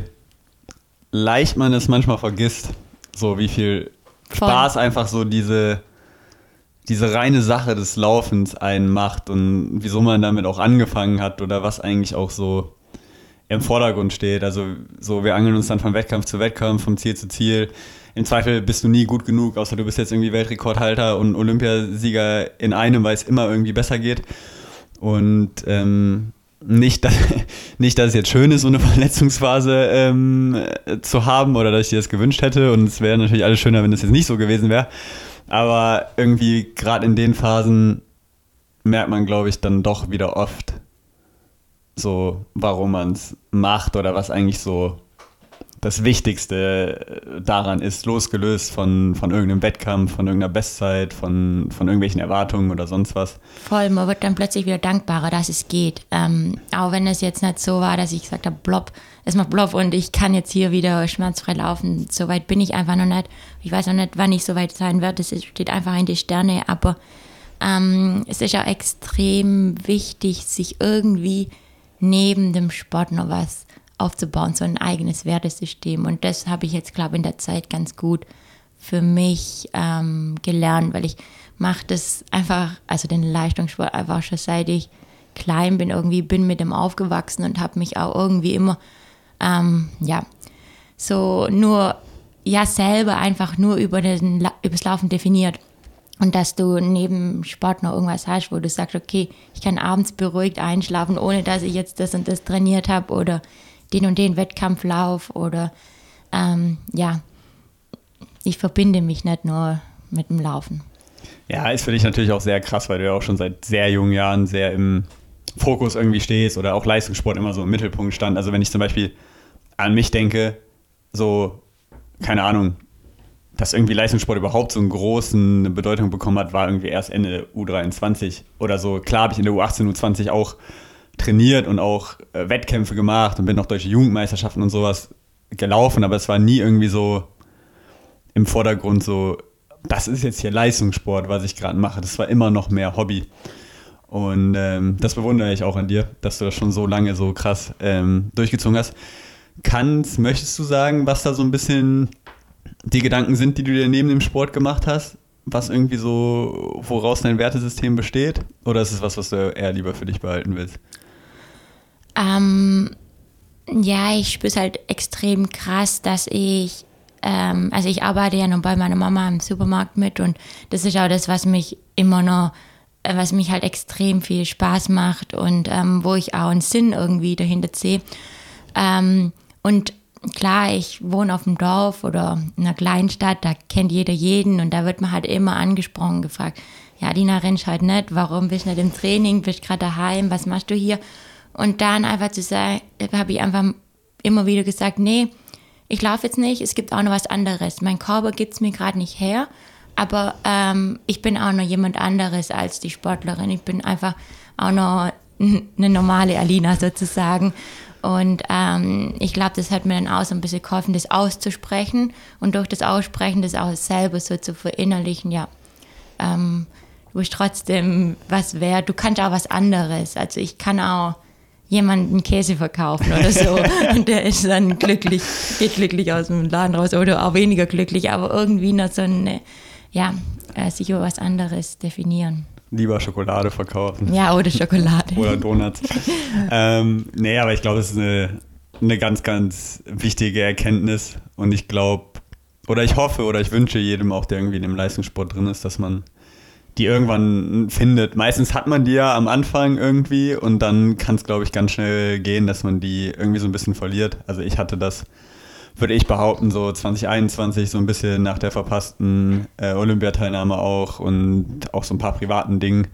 leicht man es manchmal vergisst. So wie viel Voll. Spaß einfach so diese, diese reine Sache des Laufens einen macht und wieso man damit auch angefangen hat oder was eigentlich auch so im Vordergrund steht. Also so, wir angeln uns dann von Wettkampf zu Wettkampf, vom Ziel zu Ziel im Zweifel bist du nie gut genug, außer du bist jetzt irgendwie Weltrekordhalter und Olympiasieger in einem, weil es immer irgendwie besser geht. Und ähm, nicht, dass, nicht, dass es jetzt schön ist, so eine Verletzungsphase ähm, zu haben oder dass ich dir das gewünscht hätte. Und es wäre natürlich alles schöner, wenn das jetzt nicht so gewesen wäre. Aber irgendwie gerade in den Phasen merkt man, glaube ich, dann doch wieder oft so, warum man es macht oder was eigentlich so das Wichtigste daran ist, losgelöst von, von irgendeinem Wettkampf, von irgendeiner Bestzeit, von, von irgendwelchen Erwartungen oder sonst was. Voll, man wird dann plötzlich wieder dankbarer, dass es geht. Ähm, auch wenn es jetzt nicht so war, dass ich gesagt habe, blob, es macht blob und ich kann jetzt hier wieder schmerzfrei laufen. So weit bin ich einfach noch nicht. Ich weiß noch nicht, wann ich so weit sein werde. Das steht einfach in die Sterne. Aber ähm, es ist auch extrem wichtig, sich irgendwie neben dem Sport noch was aufzubauen, so ein eigenes Wertesystem. Und das habe ich jetzt, glaube ich, in der Zeit ganz gut für mich ähm, gelernt, weil ich mache das einfach, also den Leistungssport einfach schon seit ich klein bin, irgendwie bin mit dem aufgewachsen und habe mich auch irgendwie immer, ähm, ja, so nur, ja, selber einfach nur über den, übers Laufen definiert. Und dass du neben Sport noch irgendwas hast, wo du sagst, okay, ich kann abends beruhigt einschlafen, ohne dass ich jetzt das und das trainiert habe oder den und den Wettkampflauf oder ähm, ja, ich verbinde mich nicht nur mit dem Laufen. Ja, ist für dich natürlich auch sehr krass, weil du ja auch schon seit sehr jungen Jahren sehr im Fokus irgendwie stehst oder auch Leistungssport immer so im Mittelpunkt stand. Also wenn ich zum Beispiel an mich denke, so, keine Ahnung, dass irgendwie Leistungssport überhaupt so eine große Bedeutung bekommen hat, war irgendwie erst Ende U23 oder so. Klar habe ich in der U18, U20 auch trainiert und auch äh, Wettkämpfe gemacht und bin noch deutsche Jugendmeisterschaften und sowas gelaufen, aber es war nie irgendwie so im Vordergrund so, das ist jetzt hier Leistungssport, was ich gerade mache. Das war immer noch mehr Hobby. Und ähm, das bewundere ich auch an dir, dass du das schon so lange so krass ähm, durchgezogen hast. Kannst, möchtest du sagen, was da so ein bisschen die Gedanken sind, die du dir neben dem Sport gemacht hast? Was irgendwie so, woraus dein Wertesystem besteht? Oder ist es was, was du eher lieber für dich behalten willst? Ähm, ja, ich spüre es halt extrem krass, dass ich, ähm, also ich arbeite ja noch bei meiner Mama im Supermarkt mit und das ist auch das, was mich immer noch, äh, was mich halt extrem viel Spaß macht und ähm, wo ich auch einen Sinn irgendwie dahinter sehe. Ähm, und klar, ich wohne auf dem Dorf oder in einer Kleinstadt, da kennt jeder jeden und da wird man halt immer angesprochen, gefragt, ja, Dina, rennst halt nicht, warum bist du nicht im Training, bist gerade daheim, was machst du hier? Und dann einfach zu sagen, habe ich einfach immer wieder gesagt, nee, ich laufe jetzt nicht, es gibt auch noch was anderes. Mein Körper gibt es mir gerade nicht her, aber ähm, ich bin auch noch jemand anderes als die Sportlerin. Ich bin einfach auch noch eine normale Alina sozusagen. Und ähm, ich glaube, das hat mir dann auch so ein bisschen geholfen, das auszusprechen und durch das Aussprechen das auch selber so zu verinnerlichen, ja. Ähm, du bist trotzdem was wert, du kannst auch was anderes. Also ich kann auch jemanden Käse verkaufen oder so. und der ist dann glücklich, geht glücklich aus dem Laden raus oder auch weniger glücklich, aber irgendwie noch so eine, ja, äh, sich über was anderes definieren. Lieber Schokolade verkaufen. Ja, oder Schokolade. oder Donuts. ähm, nee, aber ich glaube, es ist eine, eine ganz, ganz wichtige Erkenntnis und ich glaube, oder ich hoffe oder ich wünsche jedem auch, der irgendwie in dem Leistungssport drin ist, dass man die irgendwann findet. Meistens hat man die ja am Anfang irgendwie und dann kann es, glaube ich, ganz schnell gehen, dass man die irgendwie so ein bisschen verliert. Also ich hatte das, würde ich behaupten, so 2021 so ein bisschen nach der verpassten äh, Olympiateilnahme auch und auch so ein paar privaten Dingen,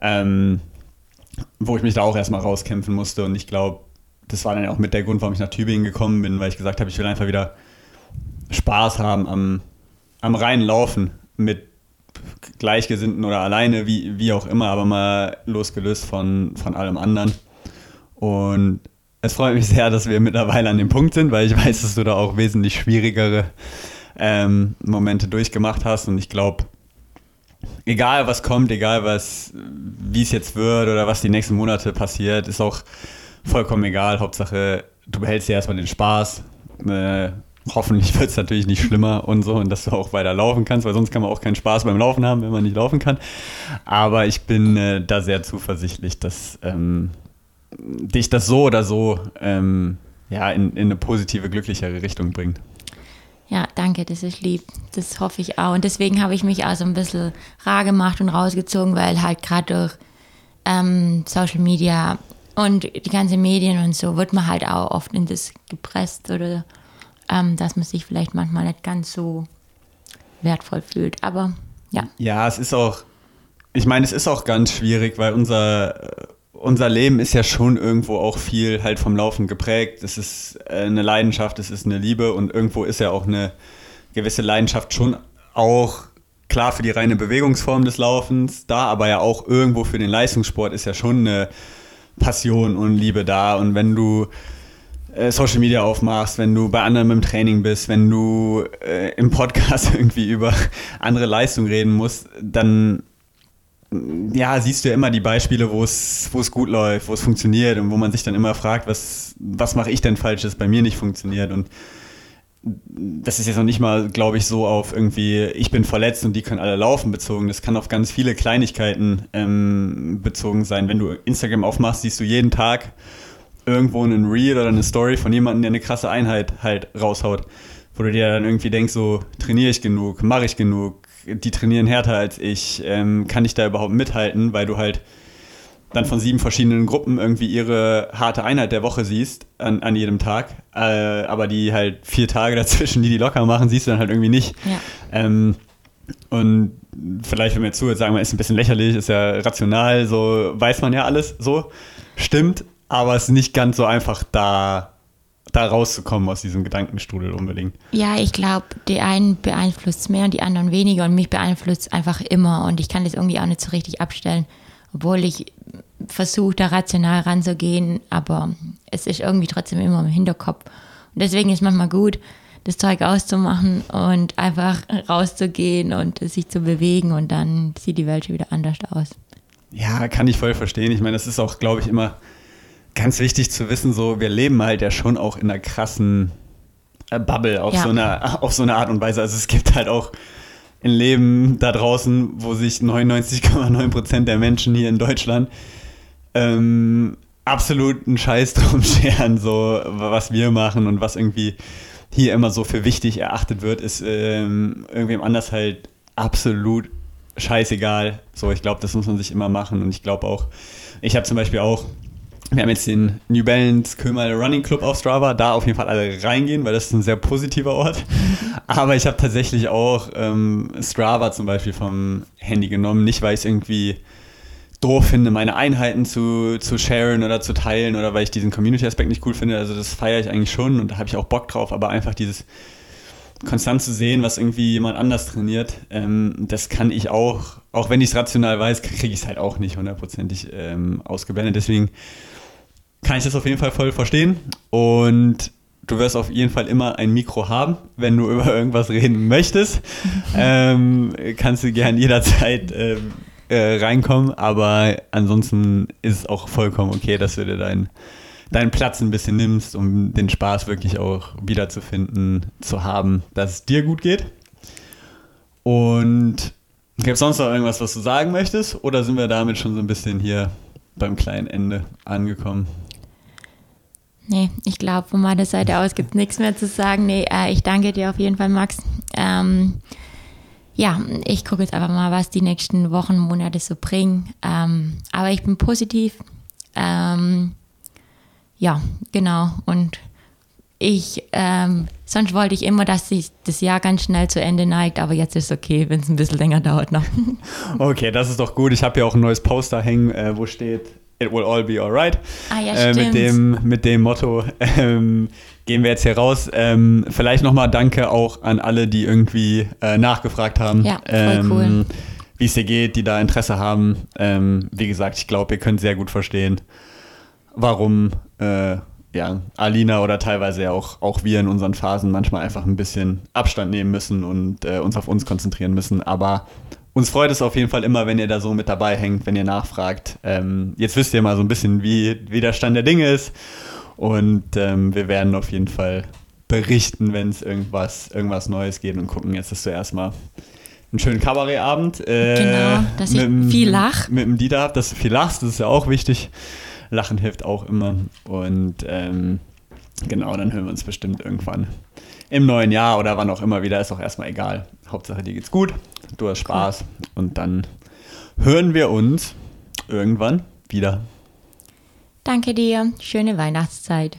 ähm, wo ich mich da auch erstmal rauskämpfen musste und ich glaube, das war dann auch mit der Grund, warum ich nach Tübingen gekommen bin, weil ich gesagt habe, ich will einfach wieder Spaß haben am, am reinen Laufen mit Gleichgesinnten oder alleine, wie, wie auch immer, aber mal losgelöst von, von allem anderen. Und es freut mich sehr, dass wir mittlerweile an dem Punkt sind, weil ich weiß, dass du da auch wesentlich schwierigere ähm, Momente durchgemacht hast. Und ich glaube, egal was kommt, egal was, wie es jetzt wird oder was die nächsten Monate passiert, ist auch vollkommen egal. Hauptsache, du behältst dir erstmal den Spaß. Äh, Hoffentlich wird es natürlich nicht schlimmer und so und dass du auch weiter laufen kannst, weil sonst kann man auch keinen Spaß beim Laufen haben, wenn man nicht laufen kann. Aber ich bin äh, da sehr zuversichtlich, dass ähm, dich das so oder so ähm, ja, in, in eine positive, glücklichere Richtung bringt. Ja, danke, das ist lieb. Das hoffe ich auch. Und deswegen habe ich mich auch so ein bisschen rar gemacht und rausgezogen, weil halt gerade durch ähm, Social Media und die ganzen Medien und so wird man halt auch oft in das gepresst oder ähm, dass man sich vielleicht manchmal nicht ganz so wertvoll fühlt. Aber ja. Ja, es ist auch, ich meine, es ist auch ganz schwierig, weil unser, unser Leben ist ja schon irgendwo auch viel halt vom Laufen geprägt. Es ist äh, eine Leidenschaft, es ist eine Liebe und irgendwo ist ja auch eine gewisse Leidenschaft schon auch klar für die reine Bewegungsform des Laufens da, aber ja auch irgendwo für den Leistungssport ist ja schon eine Passion und Liebe da. Und wenn du äh, Social Media aufmachst, wenn du bei anderen im Training bist, wenn du äh, im Podcast irgendwie über andere Leistungen reden musst, dann ja, siehst du ja immer die Beispiele, wo es, gut läuft, wo es funktioniert und wo man sich dann immer fragt, was, was mache ich denn falsch, dass bei mir nicht funktioniert. Und das ist jetzt noch nicht mal, glaube ich, so auf irgendwie, ich bin verletzt und die können alle laufen bezogen. Das kann auf ganz viele Kleinigkeiten ähm, bezogen sein. Wenn du Instagram aufmachst, siehst du jeden Tag irgendwo einen Reel oder eine Story von jemandem, der eine krasse Einheit halt raushaut. Wo du dir dann irgendwie denkst, so trainiere ich genug, mache ich genug, die trainieren härter als ich, ähm, kann ich da überhaupt mithalten, weil du halt dann von sieben verschiedenen Gruppen irgendwie ihre harte Einheit der Woche siehst an, an jedem Tag, äh, aber die halt vier Tage dazwischen, die die locker machen, siehst du dann halt irgendwie nicht. Ja. Ähm, und vielleicht, wenn wir zuhört, sagen wir, ist ein bisschen lächerlich, ist ja rational, so weiß man ja alles, so stimmt, aber es ist nicht ganz so einfach da da rauszukommen aus diesem Gedankenstrudel unbedingt. Ja, ich glaube, die einen beeinflusst es mehr und die anderen weniger und mich beeinflusst es einfach immer und ich kann das irgendwie auch nicht so richtig abstellen, obwohl ich versuche, da rational ranzugehen, aber es ist irgendwie trotzdem immer im Hinterkopf. Und deswegen ist manchmal gut, das Zeug auszumachen und einfach rauszugehen und sich zu bewegen und dann sieht die Welt schon wieder anders aus. Ja, kann ich voll verstehen. Ich meine, das ist auch, glaube ich, immer ganz wichtig zu wissen, so wir leben halt ja schon auch in einer krassen äh, Bubble auf, ja. so eine, auf so eine Art und Weise. Also es gibt halt auch ein Leben da draußen, wo sich 99,9 Prozent der Menschen hier in Deutschland ähm, absoluten Scheiß drum scheren, so was wir machen und was irgendwie hier immer so für wichtig erachtet wird, ist ähm, irgendwem anders halt absolut scheißegal. So, ich glaube, das muss man sich immer machen und ich glaube auch, ich habe zum Beispiel auch wir haben jetzt den New Balance Kömal Running Club auf Strava, da auf jeden Fall alle reingehen, weil das ist ein sehr positiver Ort. Aber ich habe tatsächlich auch ähm, Strava zum Beispiel vom Handy genommen, nicht weil ich es irgendwie doof finde, meine Einheiten zu, zu sharen oder zu teilen oder weil ich diesen Community-Aspekt nicht cool finde. Also das feiere ich eigentlich schon und da habe ich auch Bock drauf, aber einfach dieses konstant zu sehen, was irgendwie jemand anders trainiert, ähm, das kann ich auch, auch wenn ich es rational weiß, kriege ich es halt auch nicht hundertprozentig ähm, ausgeblendet. Deswegen kann ich das auf jeden Fall voll verstehen und du wirst auf jeden Fall immer ein Mikro haben, wenn du über irgendwas reden möchtest. ähm, kannst du gern jederzeit ähm, äh, reinkommen, aber ansonsten ist es auch vollkommen okay, dass du dir deinen deinen Platz ein bisschen nimmst, um den Spaß wirklich auch wiederzufinden, zu haben, dass es dir gut geht. Und gibt es sonst noch irgendwas, was du sagen möchtest? Oder sind wir damit schon so ein bisschen hier beim kleinen Ende angekommen? Nee, ich glaube, von meiner Seite aus gibt es nichts mehr zu sagen. Nee, äh, ich danke dir auf jeden Fall, Max. Ähm, ja, ich gucke jetzt einfach mal, was die nächsten Wochen, Monate so bringen. Ähm, aber ich bin positiv. Ähm, ja, genau. Und ich, ähm, sonst wollte ich immer, dass sich das Jahr ganz schnell zu Ende neigt, aber jetzt ist es okay, wenn es ein bisschen länger dauert noch. Okay, das ist doch gut. Ich habe ja auch ein neues Poster hängen, äh, wo steht It will all be alright. Ah, ja, äh, mit, dem, mit dem Motto ähm, gehen wir jetzt hier raus. Ähm, vielleicht nochmal Danke auch an alle, die irgendwie äh, nachgefragt haben. Ja, voll ähm, cool. Wie es dir geht, die da Interesse haben. Ähm, wie gesagt, ich glaube, ihr könnt sehr gut verstehen, warum äh, ja, Alina oder teilweise ja auch, auch wir in unseren Phasen manchmal einfach ein bisschen Abstand nehmen müssen und äh, uns auf uns konzentrieren müssen. Aber uns freut es auf jeden Fall immer, wenn ihr da so mit dabei hängt, wenn ihr nachfragt. Ähm, jetzt wisst ihr mal so ein bisschen, wie, wie der Stand der Dinge ist. Und ähm, wir werden auf jeden Fall berichten, wenn es irgendwas, irgendwas Neues geht und gucken. Jetzt ist du erstmal einen schönen Kabarettabend. Äh, genau, dass ich mit, viel lach. Mit dem Dieter habt, dass du viel lachst, das ist ja auch wichtig. Lachen hilft auch immer. Und ähm, genau, dann hören wir uns bestimmt irgendwann im neuen Jahr oder wann auch immer wieder, ist auch erstmal egal. Hauptsache dir geht's gut, du hast Spaß cool. und dann hören wir uns irgendwann wieder. Danke dir. Schöne Weihnachtszeit.